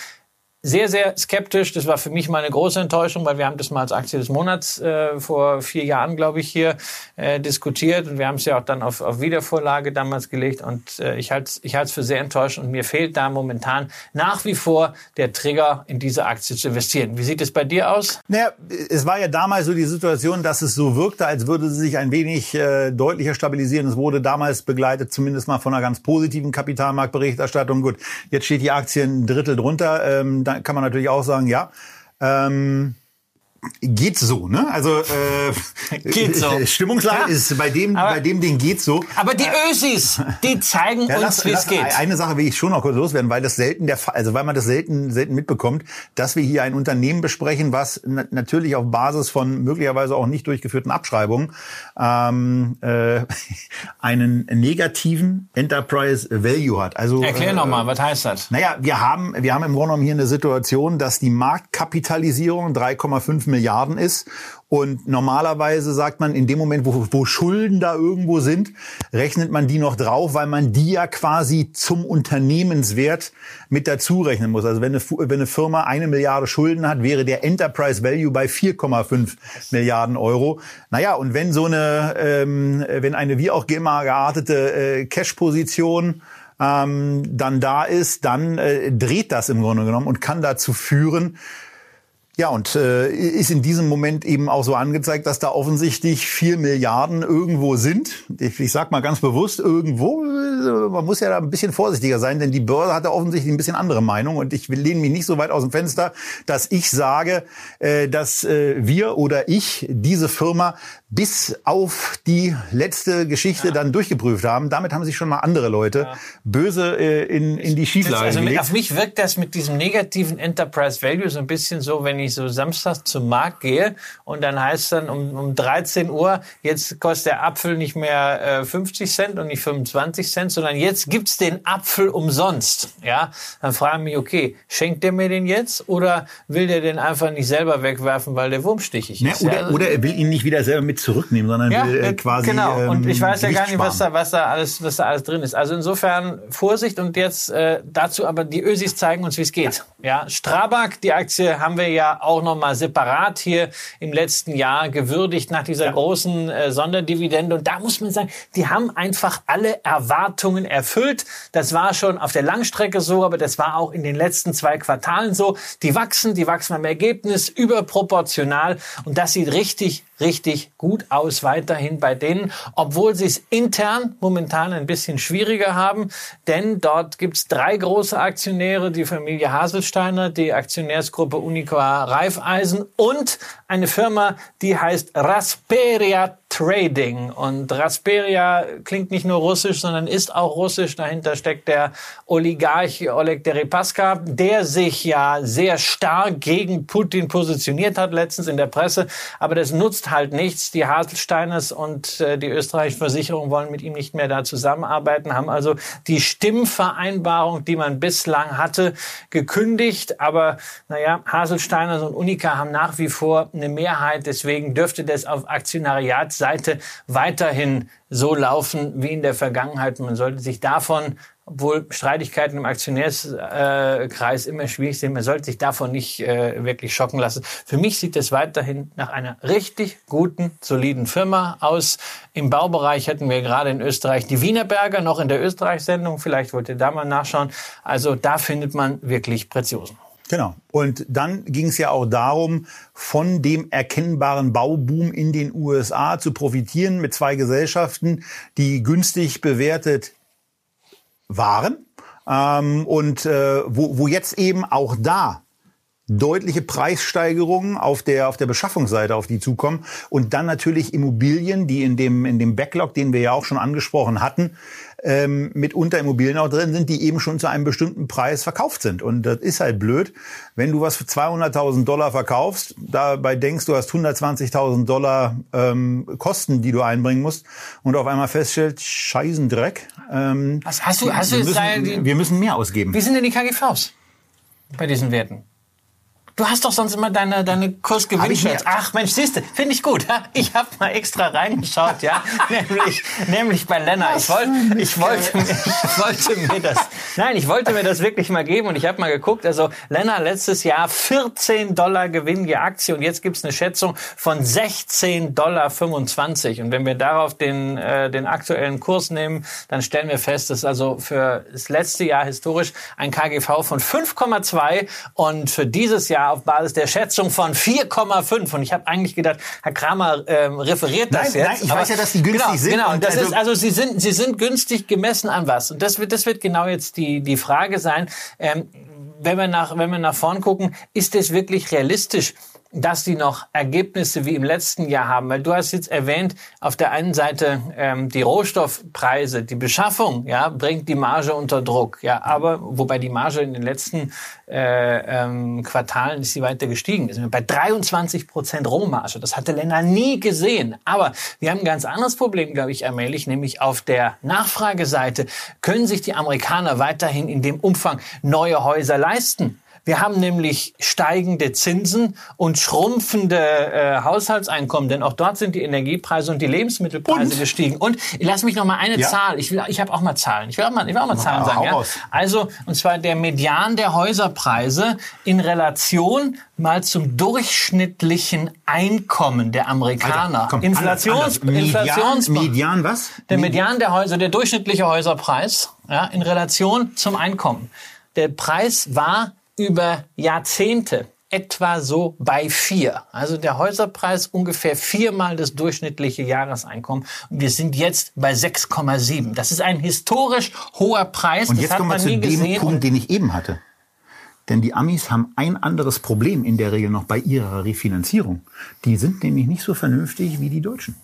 sehr, sehr skeptisch. Das war für mich mal eine große Enttäuschung, weil wir haben das mal als Aktie des Monats äh, vor vier Jahren, glaube ich, hier äh, diskutiert und wir haben es ja auch dann auf, auf Wiedervorlage damals gelegt und äh, ich halte es ich für sehr enttäuschend und mir fehlt da momentan nach wie vor der Trigger, in diese Aktie zu investieren. Wie sieht es bei dir aus? Naja, es war ja damals so die Situation, dass es so wirkte, als würde sie sich ein wenig äh, deutlicher stabilisieren. Es wurde damals begleitet, zumindest mal von einer ganz positiven Kapitalmarktberichterstattung. Gut, jetzt steht die Aktie ein Drittel drunter. Ähm, kann man natürlich auch sagen, ja. Ähm, geht so, ne? Also äh, geht so. Stimmungslage ja, ist bei dem bei dem Ding geht so. Aber die Ösis, die zeigen ja, uns, wie es geht. Eine Sache will ich schon noch kurz loswerden, weil das selten der Fall, also weil man das selten selten mitbekommt, dass wir hier ein Unternehmen besprechen, was na natürlich auf Basis von möglicherweise auch nicht durchgeführten Abschreibungen ähm, äh, einen negativen Enterprise Value hat. Also erklär äh, noch mal, was heißt das? Naja, wir haben wir haben im Grunde genommen hier eine Situation, dass die Marktkapitalisierung 3,5 Milliarden ist. Und normalerweise sagt man, in dem Moment, wo, wo Schulden da irgendwo sind, rechnet man die noch drauf, weil man die ja quasi zum Unternehmenswert mit dazu rechnen muss. Also wenn eine, wenn eine Firma eine Milliarde Schulden hat, wäre der Enterprise Value bei 4,5 Milliarden Euro. Naja, und wenn so eine, ähm, wenn eine wie auch immer geartete äh, Cash-Position ähm, dann da ist, dann äh, dreht das im Grunde genommen und kann dazu führen, ja, und äh, ist in diesem Moment eben auch so angezeigt, dass da offensichtlich vier Milliarden irgendwo sind. Ich, ich sag mal ganz bewusst irgendwo. Man muss ja da ein bisschen vorsichtiger sein, denn die Börse hat da offensichtlich ein bisschen andere Meinung. Und ich lehne mich nicht so weit aus dem Fenster, dass ich sage, äh, dass äh, wir oder ich diese Firma bis auf die letzte Geschichte ja. dann durchgeprüft haben. Damit haben sich schon mal andere Leute ja. böse äh, in, in die Schieflage also gelegt. Auf mich wirkt das mit diesem negativen Enterprise Value so ein bisschen so, wenn ich so samstags zum Markt gehe und dann heißt es dann um, um 13 Uhr, jetzt kostet der Apfel nicht mehr äh, 50 Cent und nicht 25 Cent, sondern jetzt gibt's den Apfel umsonst. Ja, dann frage ich mich, okay, schenkt der mir den jetzt oder will der den einfach nicht selber wegwerfen, weil der wurmstichig ist? Ja, oder, ja, oder er will ihn nicht wieder selber mit zurücknehmen, sondern ja, will äh, quasi Genau, ähm, und ich weiß ja gar nicht, was da, was da alles, was da alles drin ist. Also insofern Vorsicht und jetzt äh, dazu aber die Ösis zeigen uns, wie es geht. Ja, Strabag, die Aktie haben wir ja auch noch mal separat hier im letzten Jahr gewürdigt nach dieser ja. großen äh, Sonderdividende und da muss man sagen, die haben einfach alle Erwartungen erfüllt. Das war schon auf der Langstrecke so, aber das war auch in den letzten zwei Quartalen so. Die wachsen, die wachsen beim Ergebnis überproportional und das sieht richtig richtig gut aus weiterhin bei denen, obwohl sie es intern momentan ein bisschen schwieriger haben, denn dort gibt's drei große Aktionäre, die Familie Haselsteiner, die Aktionärsgruppe Raiffeisen und eine Firma, die heißt Rasperia Trading. Und Rasperia klingt nicht nur russisch, sondern ist auch russisch. Dahinter steckt der Oligarch Oleg Deripaska, der sich ja sehr stark gegen Putin positioniert hat, letztens in der Presse. Aber das nutzt halt nichts. Die Haselsteiners und äh, die österreichische Versicherung wollen mit ihm nicht mehr da zusammenarbeiten, haben also die Stimmvereinbarung, die man bislang hatte, gekündigt. Aber naja, Haselsteiners und Unica haben nach wie vor eine Mehrheit. Deswegen dürfte das auf Aktionariatsseite weiterhin so laufen wie in der Vergangenheit. Man sollte sich davon obwohl Streitigkeiten im Aktionärskreis immer schwierig sind, man sollte sich davon nicht äh, wirklich schocken lassen. Für mich sieht es weiterhin nach einer richtig guten, soliden Firma aus. Im Baubereich hätten wir gerade in Österreich die Wienerberger, noch in der Österreich-Sendung, vielleicht wollt ihr da mal nachschauen. Also da findet man wirklich Preziosen. Genau. Und dann ging es ja auch darum, von dem erkennbaren Bauboom in den USA zu profitieren mit zwei Gesellschaften, die günstig bewertet waren ähm, und äh, wo, wo jetzt eben auch da deutliche Preissteigerungen auf der, auf der Beschaffungsseite auf die zukommen. Und dann natürlich Immobilien, die in dem, in dem Backlog, den wir ja auch schon angesprochen hatten, ähm, mitunter Immobilien auch drin sind, die eben schon zu einem bestimmten Preis verkauft sind. Und das ist halt blöd, wenn du was für 200.000 Dollar verkaufst, dabei denkst, du hast 120.000 Dollar ähm, Kosten, die du einbringen musst und auf einmal feststellst, scheißen Dreck. Ähm, hast, hast du, hast du wir, müssen, wir müssen mehr ausgeben. Wie sind denn die KGVs bei diesen Werten? Du hast doch sonst immer deine, deine Kursgewinnschätze. Ach Mensch, siehst du, finde ich gut. Ich habe mal extra reingeschaut, ja, nämlich, nämlich bei Lennart. Ich wollte, ich wollte, mir, ich wollte mir das, nein, ich wollte mir das wirklich mal geben und ich habe mal geguckt. Also Lennart letztes Jahr 14 Dollar Gewinn je Aktie und jetzt gibt's eine Schätzung von 16 Dollar 25. Und wenn wir darauf den, äh, den aktuellen Kurs nehmen, dann stellen wir fest, dass also für das letzte Jahr historisch ein KGV von 5,2 und für dieses Jahr auf Basis der Schätzung von 4,5. Und ich habe eigentlich gedacht, Herr Kramer ähm, referiert das nein, jetzt. Nein, ich aber weiß ja, dass die günstig genau, sind. Genau, und das also ist, also sie sind, sie sind günstig gemessen an was? Und das wird, das wird genau jetzt die, die Frage sein. Ähm, wenn wir nach, wenn wir nach vorn gucken, ist es wirklich realistisch, dass die noch Ergebnisse wie im letzten Jahr haben. Weil du hast jetzt erwähnt, auf der einen Seite ähm, die Rohstoffpreise, die Beschaffung, ja, bringt die Marge unter Druck. Ja, aber wobei die Marge in den letzten äh, ähm, Quartalen ist sie weiter gestiegen. Ist bei 23 Prozent Rohmarge. Das hatte Länder nie gesehen. Aber wir haben ein ganz anderes Problem, glaube ich, allmählich, nämlich auf der Nachfrageseite können sich die Amerikaner weiterhin in dem Umfang neue Häuser leisten. Wir haben nämlich steigende Zinsen und schrumpfende äh, Haushaltseinkommen, denn auch dort sind die Energiepreise und die Lebensmittelpreise und? gestiegen. Und lass mich noch mal eine ja. Zahl. Ich will, ich habe auch mal Zahlen. Ich will auch mal, ich will auch mal Zahlen sagen. Ja? Also und zwar der Median der Häuserpreise in Relation mal zum durchschnittlichen Einkommen der Amerikaner. Alter, komm, Inflations, anders, anders. Inflations Median was? Der Median der Häuser, der durchschnittliche Häuserpreis, ja, in Relation zum Einkommen. Der Preis war über Jahrzehnte etwa so bei vier. Also der Häuserpreis ungefähr viermal das durchschnittliche Jahreseinkommen. Und wir sind jetzt bei 6,7. Das ist ein historisch hoher Preis. Und jetzt kommen wir zu dem gesehen. Punkt, den ich eben hatte. Denn die Amis haben ein anderes Problem in der Regel noch bei ihrer Refinanzierung. Die sind nämlich nicht so vernünftig wie die Deutschen.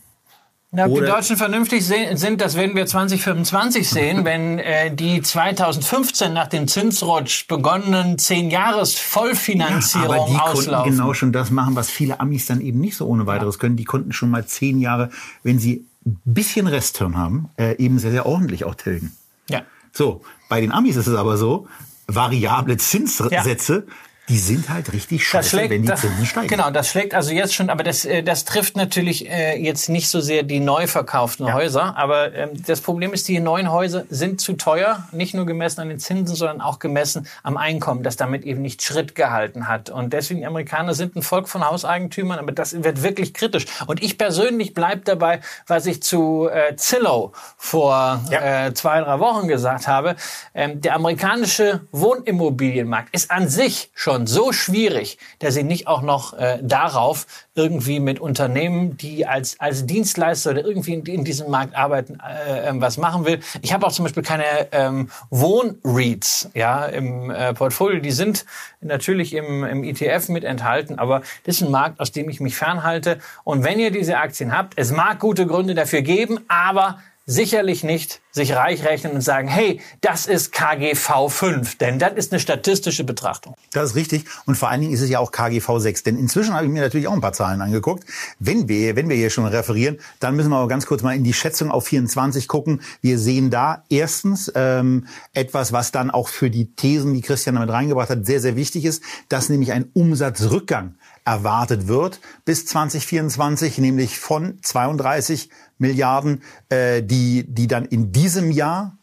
Ja, ob die Deutschen vernünftig sind, das werden wir 2025 sehen, wenn äh, die 2015 nach dem Zinsrutsch begonnenen 10 Jahres Vollfinanzierung ja, aber die auslaufen. konnten genau schon das machen, was viele Amis dann eben nicht so ohne weiteres können. Die konnten schon mal 10 Jahre, wenn sie ein bisschen Resthirn haben, äh, eben sehr, sehr ordentlich auch tilgen. Ja. So, bei den Amis ist es aber so, variable Zinssätze, ja die sind halt richtig scheiße, schlägt, wenn die Zinsen steigen. Genau, das schlägt also jetzt schon, aber das, äh, das trifft natürlich äh, jetzt nicht so sehr die neu verkauften ja. Häuser. Aber ähm, das Problem ist, die neuen Häuser sind zu teuer, nicht nur gemessen an den Zinsen, sondern auch gemessen am Einkommen, das damit eben nicht Schritt gehalten hat. Und deswegen, die Amerikaner sind ein Volk von Hauseigentümern, aber das wird wirklich kritisch. Und ich persönlich bleib dabei, was ich zu äh, Zillow vor ja. äh, zwei, drei Wochen gesagt habe. Ähm, der amerikanische Wohnimmobilienmarkt ist an sich schon schon so schwierig, dass sie nicht auch noch äh, darauf irgendwie mit Unternehmen, die als, als Dienstleister oder irgendwie in, in diesem Markt arbeiten, äh, ähm, was machen will. Ich habe auch zum Beispiel keine ähm, Wohnreads ja, im äh, Portfolio. Die sind natürlich im, im ETF mit enthalten, aber das ist ein Markt, aus dem ich mich fernhalte. Und wenn ihr diese Aktien habt, es mag gute Gründe dafür geben, aber sicherlich nicht sich reich rechnen und sagen, hey, das ist KGV 5, denn das ist eine statistische Betrachtung. Das ist richtig und vor allen Dingen ist es ja auch KGV 6, denn inzwischen habe ich mir natürlich auch ein paar Zahlen angeguckt. Wenn wir, wenn wir hier schon referieren, dann müssen wir aber ganz kurz mal in die Schätzung auf 24 gucken. Wir sehen da erstens ähm, etwas, was dann auch für die Thesen, die Christian damit reingebracht hat, sehr, sehr wichtig ist, dass nämlich ein Umsatzrückgang erwartet wird bis 2024, nämlich von 32 Milliarden, äh, die, die dann in diesem Jahr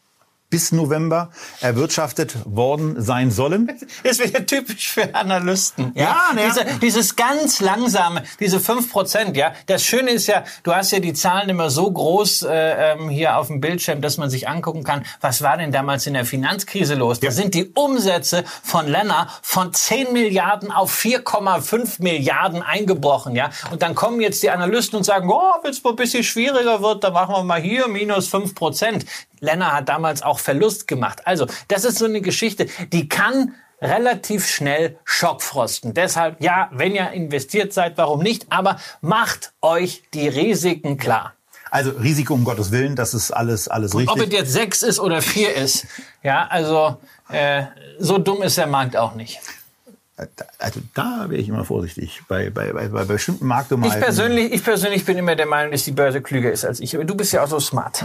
bis November erwirtschaftet worden sein sollen. Das wäre typisch für Analysten. Ja, ja, ja. Diese, dieses ganz langsame, diese fünf Prozent. Ja, das Schöne ist ja, du hast ja die Zahlen immer so groß äh, ähm, hier auf dem Bildschirm, dass man sich angucken kann, was war denn damals in der Finanzkrise los? Ja. Da sind die Umsätze von Lenner von 10 Milliarden auf 4,5 Milliarden eingebrochen. Ja, und dann kommen jetzt die Analysten und sagen, oh, wenn es mal ein bisschen schwieriger wird, dann machen wir mal hier minus fünf Prozent. Lenner hat damals auch Verlust gemacht. Also, das ist so eine Geschichte, die kann relativ schnell Schockfrosten. Deshalb, ja, wenn ihr investiert seid, warum nicht? Aber macht euch die Risiken klar. Also Risiko um Gottes Willen, das ist alles, alles richtig. Ob es jetzt sechs ist oder vier ist, ja, also äh, so dumm ist der Markt auch nicht. Also da wäre ich immer vorsichtig bei, bei, bei, bei bestimmten Marktumhalten. Ich persönlich, ich persönlich bin immer der Meinung, dass die Börse klüger ist als ich. Aber du bist ja auch so smart.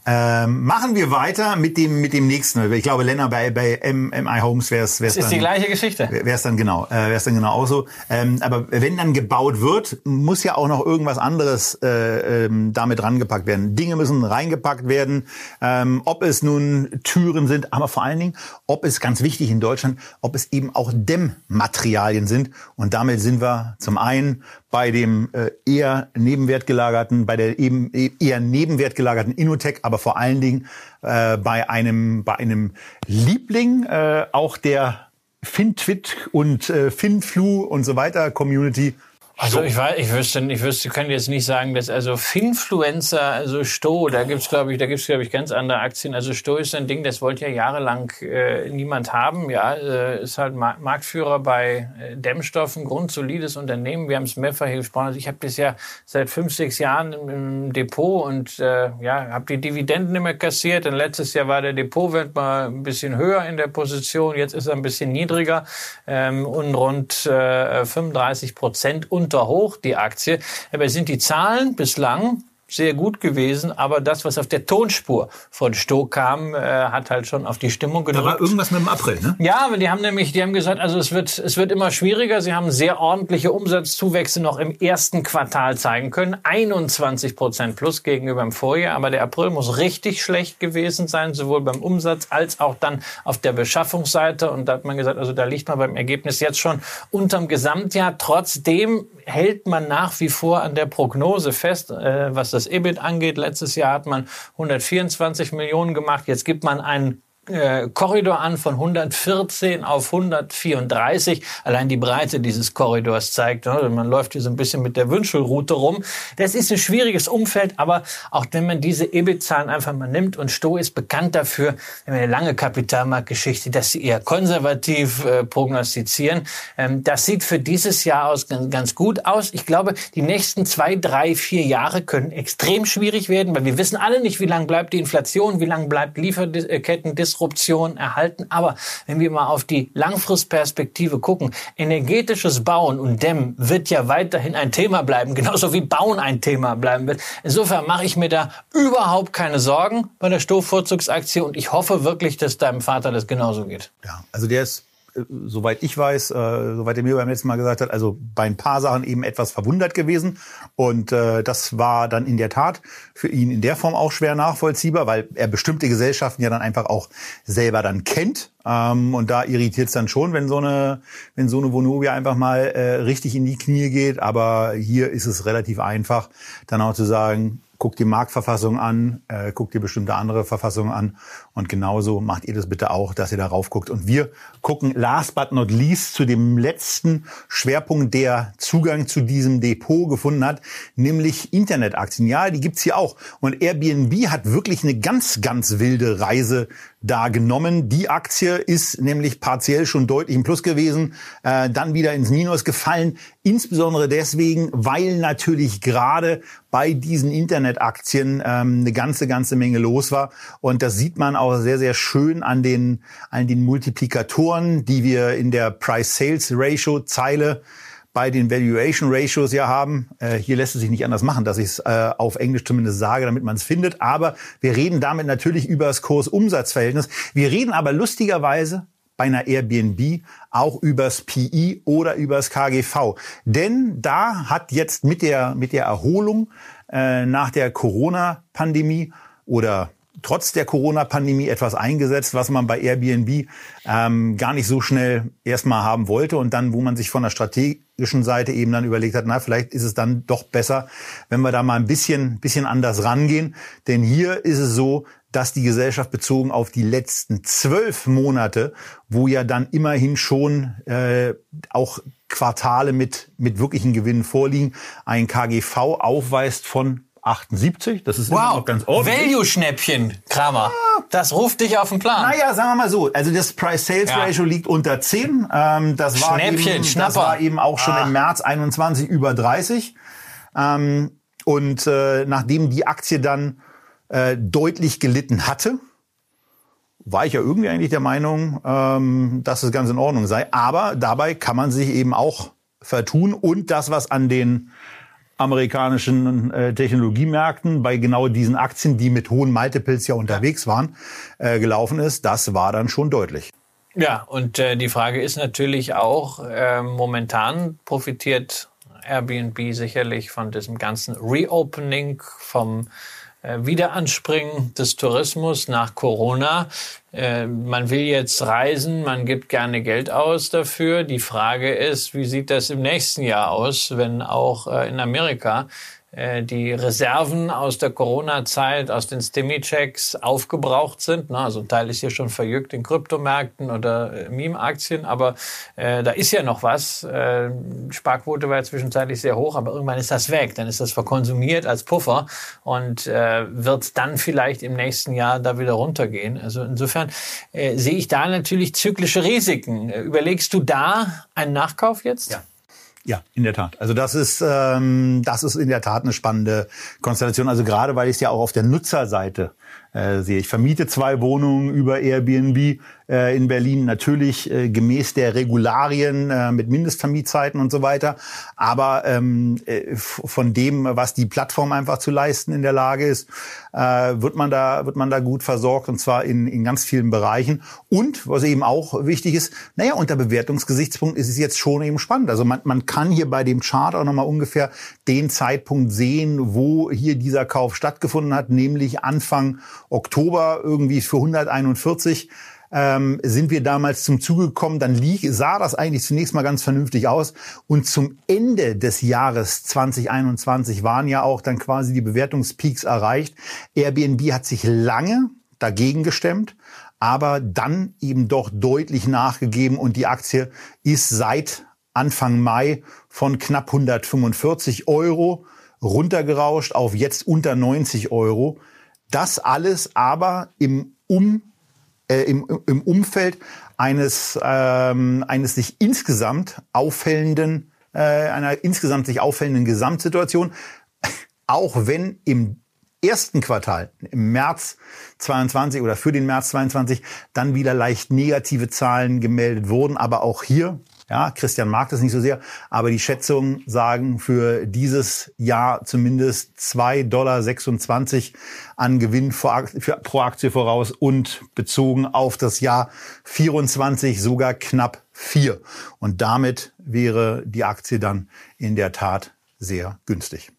Ähm, machen wir weiter mit dem mit dem nächsten. Ich glaube, Lennart bei bei MI Homes wäre es wäre es ist die gleiche Geschichte. Wäre es dann genau, äh, wäre es dann genau auch so. Ähm, aber wenn dann gebaut wird, muss ja auch noch irgendwas anderes äh, ähm, damit rangepackt werden. Dinge müssen reingepackt werden. Ähm, ob es nun Türen sind, aber vor allen Dingen, ob es ganz wichtig in Deutschland, ob es eben auch Dämmmaterialien sind. Und damit sind wir zum einen bei dem äh, eher nebenwertgelagerten, bei der eben e-, eher nebenwertgelagerten Innotech, aber vor allen Dingen äh, bei einem bei einem Liebling äh, auch der FinTwit und äh, FinFlu und so weiter Community also ich weiß, ich wüsste, ich wüsste, kann jetzt nicht sagen, dass also Finfluencer, also Sto, da gibt's glaube ich, da gibt's glaube ich ganz andere Aktien. Also Sto ist ein Ding, das wollte ja jahrelang äh, niemand haben. Ja, äh, ist halt Marktführer bei äh, Dämmstoffen, grundsolides Unternehmen. Wir haben es mehrfach hier gesprochen. Also ich habe das ja seit fünf, sechs Jahren im, im Depot und äh, ja, habe die Dividenden immer kassiert. Und letztes Jahr war der Depotwert mal ein bisschen höher in der Position. Jetzt ist er ein bisschen niedriger ähm, und rund äh, 35 Prozent und unter hoch, die Aktie. Aber sind die Zahlen bislang sehr gut gewesen, aber das, was auf der Tonspur von Stoh kam, äh, hat halt schon auf die Stimmung gedrückt. Da war irgendwas mit dem April, ne? Ja, aber die haben nämlich, die haben gesagt, also es wird, es wird immer schwieriger. Sie haben sehr ordentliche Umsatzzuwächse noch im ersten Quartal zeigen können. 21 Prozent plus gegenüber dem Vorjahr, aber der April muss richtig schlecht gewesen sein, sowohl beim Umsatz als auch dann auf der Beschaffungsseite. Und da hat man gesagt, also da liegt man beim Ergebnis jetzt schon unterm Gesamtjahr. Trotzdem hält man nach wie vor an der Prognose fest, äh, was das EBIT angeht. Letztes Jahr hat man 124 Millionen gemacht. Jetzt gibt man einen äh, Korridor an von 114 auf 134. Allein die Breite dieses Korridors zeigt, ne, man läuft hier so ein bisschen mit der Wünschelroute rum. Das ist ein schwieriges Umfeld, aber auch wenn man diese EBIT-Zahlen einfach mal nimmt und Sto ist bekannt dafür, eine lange Kapitalmarktgeschichte, dass sie eher konservativ äh, prognostizieren. Ähm, das sieht für dieses Jahr aus ganz, gut aus. Ich glaube, die nächsten zwei, drei, vier Jahre können extrem schwierig werden, weil wir wissen alle nicht, wie lange bleibt die Inflation, wie lange bleibt Lieferketten Disruption erhalten. Aber wenn wir mal auf die Langfristperspektive gucken, energetisches Bauen und Dämmen wird ja weiterhin ein Thema bleiben, genauso wie Bauen ein Thema bleiben wird. Insofern mache ich mir da überhaupt keine Sorgen bei der Stoffvorzugsaktie und ich hoffe wirklich, dass deinem Vater das genauso geht. Ja, also der ist soweit ich weiß, äh, soweit er mir beim letzten Mal gesagt hat, also bei ein paar Sachen eben etwas verwundert gewesen. Und äh, das war dann in der Tat für ihn in der Form auch schwer nachvollziehbar, weil er bestimmte Gesellschaften ja dann einfach auch selber dann kennt. Ähm, und da irritiert es dann schon, wenn so eine, wenn so eine Vonovia einfach mal äh, richtig in die Knie geht. Aber hier ist es relativ einfach, dann auch zu sagen, guck die Marktverfassung an, äh, guck dir bestimmte andere Verfassungen an und genauso macht ihr das bitte auch, dass ihr darauf guckt. Und wir gucken last but not least zu dem letzten Schwerpunkt, der Zugang zu diesem Depot gefunden hat, nämlich Internetaktien. Ja, die gibt's hier auch. Und Airbnb hat wirklich eine ganz, ganz wilde Reise da genommen. Die Aktie ist nämlich partiell schon deutlich im Plus gewesen, äh, dann wieder ins Minus gefallen. Insbesondere deswegen, weil natürlich gerade bei diesen Internetaktien ähm, eine ganze, ganze Menge los war. Und das sieht man auch sehr, sehr schön an den, an den Multiplikatoren, die wir in der Price-Sales-Ratio-Zeile bei den Valuation Ratios ja haben. Äh, hier lässt es sich nicht anders machen, dass ich es äh, auf Englisch zumindest sage, damit man es findet. Aber wir reden damit natürlich über das Kurs-Umsatz-Verhältnis. Wir reden aber lustigerweise bei einer Airbnb auch übers PI oder übers KGV. Denn da hat jetzt mit der, mit der Erholung äh, nach der Corona-Pandemie oder trotz der Corona-Pandemie etwas eingesetzt, was man bei Airbnb ähm, gar nicht so schnell erstmal haben wollte und dann, wo man sich von der strategischen Seite eben dann überlegt hat, na, vielleicht ist es dann doch besser, wenn wir da mal ein bisschen, bisschen anders rangehen. Denn hier ist es so, dass die Gesellschaft bezogen auf die letzten zwölf Monate, wo ja dann immerhin schon äh, auch Quartale mit, mit wirklichen Gewinnen vorliegen, ein KGV aufweist von 78. Das ist wow. immer noch ganz ordentlich. Value-Schnäppchen, Kramer. Das ruft dich auf den Plan. Naja, sagen wir mal so. Also das Price-Sales-Ratio ja. liegt unter 10. Ähm, das, war Schnäppchen, eben, Schnapper. das war eben auch schon Ah. im März 21 über 30. Ähm, und äh, nachdem die Aktie dann äh, deutlich gelitten hatte, war ich ja irgendwie eigentlich der Meinung, ähm, dass das ganz in Ordnung sei. Aber dabei kann man sich eben auch vertun und das, was an den amerikanischen äh, Technologiemärkten bei genau diesen Aktien, die mit hohen Multiples ja unterwegs waren, äh, gelaufen ist, das war dann schon deutlich. Ja, und äh, die Frage ist natürlich auch, äh, momentan profitiert Airbnb sicherlich von diesem ganzen Reopening, vom Wiederanspringen des Tourismus nach Corona. Äh, man will jetzt reisen, man gibt gerne Geld aus dafür. Die Frage ist, wie sieht das im nächsten Jahr aus, wenn auch äh, in Amerika äh, die Reserven aus der Corona-Zeit, aus den Stimmy-Checks aufgebraucht sind. Na, also ein Teil ist hier schon verjückt in Kryptomärkten oder äh, Meme-Aktien, aber äh, da ist ja noch was. Äh, Sparquote war ja zwischenzeitlich sehr hoch, aber irgendwann ist das weg. Dann ist das verkonsumiert als Puffer und äh, wird dann vielleicht im nächsten Jahr da wieder runtergehen. Also insofern äh, sehe ich da natürlich zyklische Risiken. Äh, Überlegst du da einen Nachkauf jetzt? Ja. Ja, in der Tat. Also das ist ähm, das ist in der Tat eine spannende Konstellation. Also gerade weil ich es ja auch auf der Nutzerseite äh, sehe. Ich vermiete zwei Wohnungen über Airbnb äh, in Berlin, natürlich äh, gemäß der Regularien äh, mit Mindestvermietzeiten und so weiter. Aber ähm, äh, von dem, was die Plattform einfach zu leisten in der Lage ist, äh, wird man da wird man da gut versorgt und zwar in, in ganz vielen Bereichen. Und was eben auch wichtig ist, naja, unter Bewertungsgesichtspunkt ist es jetzt schon eben spannend. Also man, man kann hier bei dem Chart auch nochmal ungefähr den Zeitpunkt sehen, wo hier dieser Kauf stattgefunden hat, nämlich Anfang Oktober irgendwie für 141 ähm, sind wir damals zum Zuge gekommen. Dann lieg, sah das eigentlich zunächst mal ganz vernünftig aus. Und zum Ende des Jahres 2021 waren ja auch dann quasi die Bewertungspeaks erreicht. Airbnb hat sich lange dagegen gestemmt, aber dann eben doch deutlich nachgegeben und die Aktie ist seit Anfang Mai von knapp 145 Euro runtergerauscht auf jetzt unter 90 Euro. Das alles aber im, um, äh, im, im Umfeld eines, ähm, eines sich insgesamt auffällenden, äh, einer insgesamt sich auffällenden Gesamtsituation. Auch wenn im ersten Quartal, im März 22 oder für den März 22, dann wieder leicht negative Zahlen gemeldet wurden. Aber auch hier ja, Christian mag das nicht so sehr, aber die Schätzungen sagen für dieses Jahr zumindest 2,26 Dollar an Gewinn pro Aktie voraus und bezogen auf das Jahr 24 sogar knapp 4. Und damit wäre die Aktie dann in der Tat sehr günstig.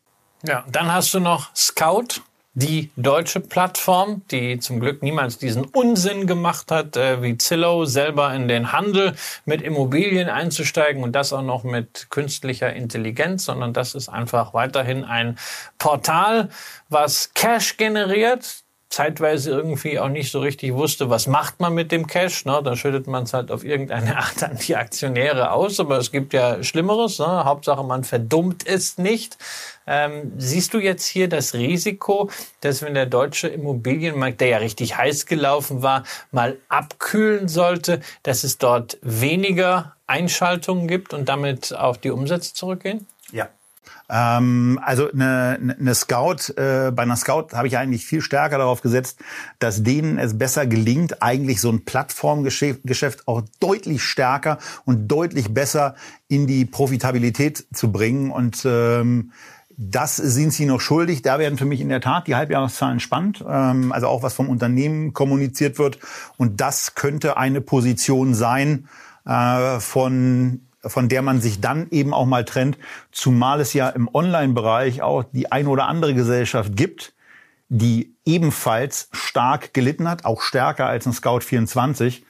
Ja, dann hast du noch Scout die deutsche Plattform, die zum Glück niemals diesen Unsinn gemacht hat, äh, wie Zillow selber in den Handel mit Immobilien einzusteigen und das auch noch mit künstlicher Intelligenz, sondern das ist einfach weiterhin ein Portal, was Cash generiert, zeitweise irgendwie auch nicht so richtig wusste, was macht man mit dem Cash. Ne? Da schüttet man es halt auf irgendeine Art an die Aktionäre aus. Aber es gibt ja Schlimmeres. Ne? Hauptsache, man verdummt es nicht. Ähm, siehst du jetzt hier das Risiko, dass wenn der deutsche Immobilienmarkt, der ja richtig heiß gelaufen war, mal abkühlen sollte, dass es dort weniger Einschaltungen gibt und damit auch die Umsätze zurückgehen? Ja, ähm, also eine, eine Scout, äh, bei einer Scout habe ich eigentlich viel stärker darauf gesetzt, dass denen es besser gelingt, eigentlich so ein Plattformgeschäft Geschäft auch deutlich stärker und deutlich besser in die Profitabilität zu bringen. Und ähm, das sind sie noch schuldig. Da werden für mich in der Tat die Halbjahreszahlen spannend. Ähm, also auch was vom Unternehmen kommuniziert wird. Und das könnte eine Position sein äh, von von der man sich dann eben auch mal trennt, zumal es ja im Online-Bereich auch die ein oder andere Gesellschaft gibt, die ebenfalls stark gelitten hat, auch stärker als ein Scout 24,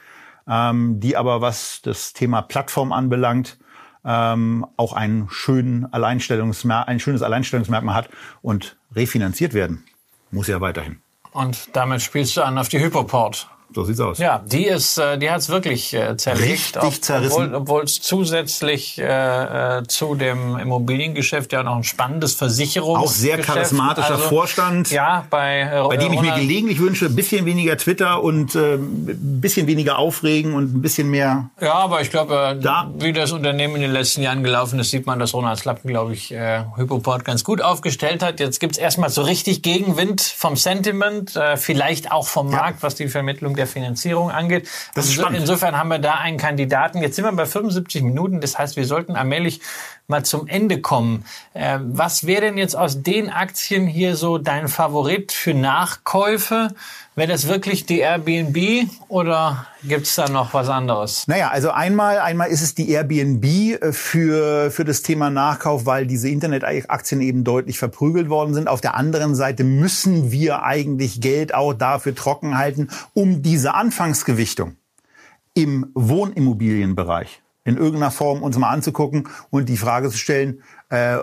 ähm, die aber was das Thema Plattform anbelangt, ähm, auch einen schönen Alleinstellungsmer ein schönes Alleinstellungsmerkmal hat und refinanziert werden muss ja weiterhin. Und damit spielst du an auf die Hypoport. So sieht's aus. Ja, die ist, äh, die hat's wirklich äh, zerlegt, Richtig zerrissen. obwohl es zusätzlich äh, äh, zu dem Immobiliengeschäft ja noch ein spannendes Versicherungs Auch sehr charismatischer also, Vorstand. Ja, bei, äh, bei dem ich mir gelegentlich wünsche, ein bisschen weniger Twitter und äh, ein bisschen weniger aufregen und ein bisschen mehr. Ja, aber ich glaube, äh, Da- wie das Unternehmen in den letzten Jahren gelaufen ist, sieht man, dass Ronald Slappen, glaube ich, äh, Hypoport ganz gut aufgestellt hat. Jetzt gibt's erstmal so richtig Gegenwind vom Sentiment, äh, vielleicht auch vom Markt, was die Vermittlung der Finanzierung angeht. Das ist spannend. Insofern haben wir da einen Kandidaten. Jetzt sind wir bei 75 Minuten. Das heißt, wir sollten allmählich mal zum Ende kommen. Äh, was wäre denn jetzt aus den Aktien hier so dein Favorit für Nachkäufe? Wäre das wirklich die Airbnb oder gibt's da noch was anderes? Naja, also einmal, einmal ist es die Airbnb äh, für, für das Thema Nachkauf, weil diese Internetaktien eben deutlich verprügelt worden sind. Auf der anderen Seite müssen wir eigentlich Geld auch dafür trocken halten, um diese Anfangsgewichtung im Wohnimmobilienbereich in irgendeiner Form uns mal anzugucken und die Frage zu stellen, äh,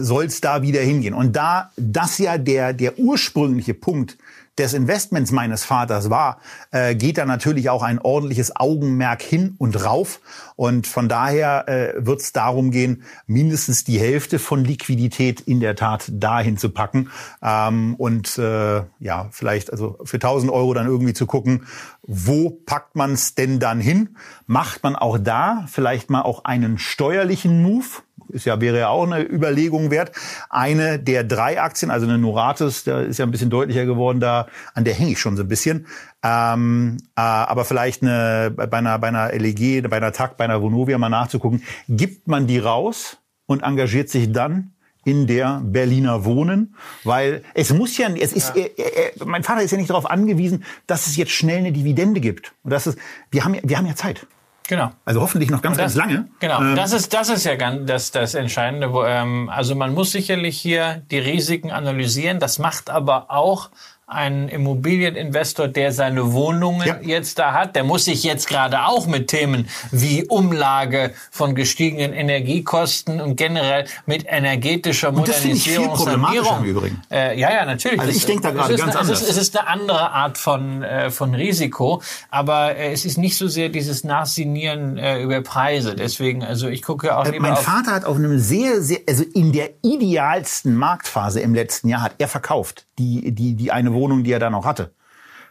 soll es da wieder hingehen? Und da das ja der, der ursprüngliche Punkt des Investments meines Vaters war, äh, geht da natürlich auch ein ordentliches Augenmerk hin und rauf. Und von daher äh, wird es darum gehen, mindestens die Hälfte von Liquidität in der Tat dahin zu packen. Ähm, und äh, ja, vielleicht also für 1000 Euro dann irgendwie zu gucken, wo packt man es denn dann hin? Macht man auch da vielleicht mal auch einen steuerlichen Move? Ist ja, wäre ja auch eine Überlegung wert. Eine der drei Aktien, also eine Noratis, da ist ja ein bisschen deutlicher geworden, da, an der hänge ich schon so ein bisschen. Ähm, äh, aber vielleicht eine, bei einer, bei einer LEG, bei einer TAC, bei einer Vonovia mal nachzugucken, gibt man die raus und engagiert sich dann in der Berliner Wohnen, weil es muss ja, es ist, äh, äh, mein Vater ist ja nicht darauf angewiesen, dass es jetzt schnell eine Dividende gibt. Und das ist, wir haben, ja- wir haben ja Zeit. Genau. Also hoffentlich noch ganz, Das- ganz lange. Genau, Ähm, das ist das ist ja ganz das das Entscheidende. Wo, ähm, also man muss sicherlich hier die Risiken analysieren. Das macht aber auch ein Immobilieninvestor, der seine Wohnungen Ja. jetzt da hat, der muss sich jetzt gerade auch mit Themen wie Umlage von gestiegenen Energiekosten und generell mit energetischer Und das finde ich viel Modernisierung, problematischer im Übrigen. Äh, ja, ja, natürlich. Also ich Es- denk da gerade ganz eine, es ist, anders. es ist eine andere Art von, äh, von Risiko, aber äh, es ist nicht so sehr dieses Nachsinieren äh, über Preise. Deswegen, also ich gucke auch lieber Äh, Mein auf... Vater hat auf einem sehr, sehr, also in der idealsten Marktphase im letzten Jahr hat er verkauft, die, die, die eine Wohnung, die er da noch hatte.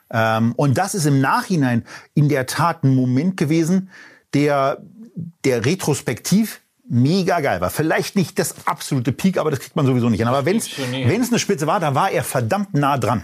Ähm, und das ist im Nachhinein in der Tat ein Moment gewesen, der, der retrospektiv mega geil war. Vielleicht nicht das absolute Peak, aber das kriegt man sowieso nicht hin. Aber wenn es eine Spitze war, da war er verdammt nah dran.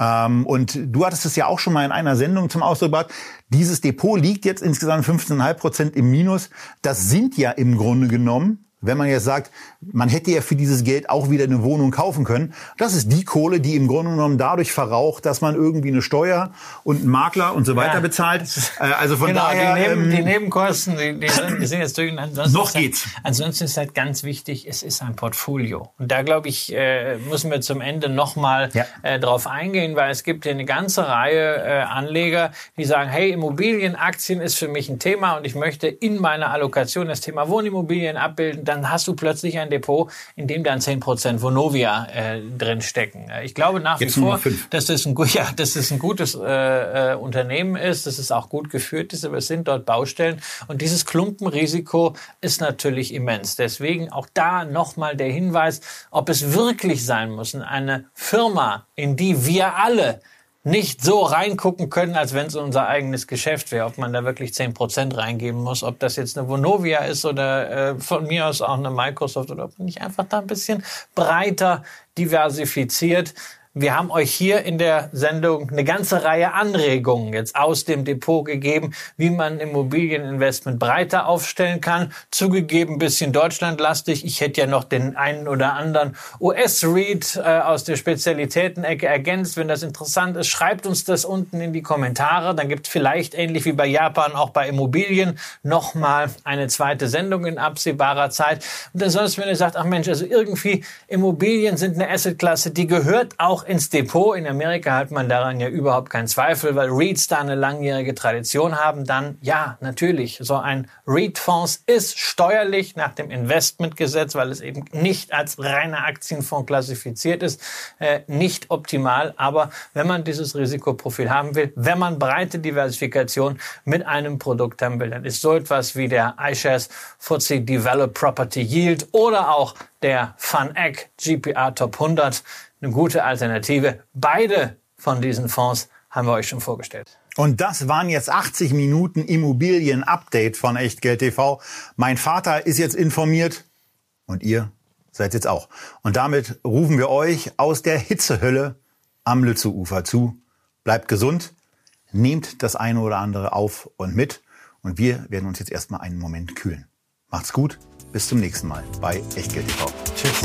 Ähm, und du hattest es ja auch schon mal in einer Sendung zum Ausdruck gebracht. Dieses Depot liegt jetzt insgesamt 15,5 Prozent im Minus. Das sind ja im Grunde genommen, wenn man jetzt sagt, man hätte ja für dieses Geld auch wieder eine Wohnung kaufen können. Das ist die Kohle, die im Grunde genommen dadurch verraucht, dass man irgendwie eine Steuer und einen Makler und so weiter Ja. bezahlt. Äh, also von Genau, daher. die, Neben, ähm, die Nebenkosten, die, die, sind, die sind jetzt durch. Ansonsten Noch ist halt, geht's. Ansonsten ist halt ganz wichtig, es ist ein Portfolio. Und da glaube ich, äh, müssen wir zum Ende nochmal Ja. äh, drauf eingehen, weil es gibt hier eine ganze Reihe äh, Anleger, die sagen, hey, Immobilien, Aktien ist für mich ein Thema und ich möchte in meiner Allokation das Thema Wohnimmobilien abbilden. Dann hast du plötzlich ein Depot, in dem dann 10% Vonovia äh, drin stecken. Ich glaube nach Jetzt wie vor, dass das ein, ja, dass das ein gutes äh, äh, Unternehmen ist, dass es auch gut geführt ist, aber es sind dort Baustellen und dieses Klumpenrisiko ist natürlich immens. Deswegen auch da nochmal der Hinweis, ob es wirklich sein muss, eine Firma, in die wir alle nicht so reingucken können, als wenn es unser eigenes Geschäft wäre, ob man da wirklich 10% reingeben muss, ob das jetzt eine Vonovia ist oder äh, von mir aus auch eine Microsoft oder ob man nicht einfach da ein bisschen breiter diversifiziert. Wir haben euch hier in der Sendung eine ganze Reihe Anregungen jetzt aus dem Depot gegeben, wie man Immobilieninvestment breiter aufstellen kann. Zugegeben bisschen deutschlandlastig. Ich hätte ja noch den einen oder anderen US-Read äh, aus der Spezialitätenecke ergänzt. Wenn das interessant ist, schreibt uns das unten in die Kommentare. Dann gibt es vielleicht ähnlich wie bei Japan auch bei Immobilien nochmal eine zweite Sendung in absehbarer Zeit. Und ansonsten, wenn ihr sagt, ach Mensch, also irgendwie Immobilien sind eine Assetklasse, die gehört auch auch ins Depot. In Amerika hat man daran ja überhaupt keinen Zweifel, weil REITs da eine langjährige Tradition haben. Dann ja, natürlich, so ein REIT-Fonds ist steuerlich nach dem Investmentgesetz, weil es eben nicht als reiner Aktienfonds klassifiziert ist, äh, nicht optimal. Aber wenn man dieses Risikoprofil haben will, wenn man breite Diversifikation mit einem Produkt haben will, dann ist so etwas wie der iShares FTSE Developed Property Yield oder auch der FunEgg GPR Top 100 eine gute Alternative. Beide von diesen Fonds haben wir euch schon vorgestellt. Und das waren jetzt 80 Minuten Immobilien-Update von Echtgeld TV. Mein Vater ist jetzt informiert und ihr seid jetzt auch. Und damit rufen wir euch aus der Hitzehölle am Lützeufer zu. Bleibt gesund, nehmt das eine oder andere auf und mit und wir werden uns jetzt erstmal einen Moment kühlen. Macht's gut, bis zum nächsten Mal bei Echtgeld TV. Tschüss.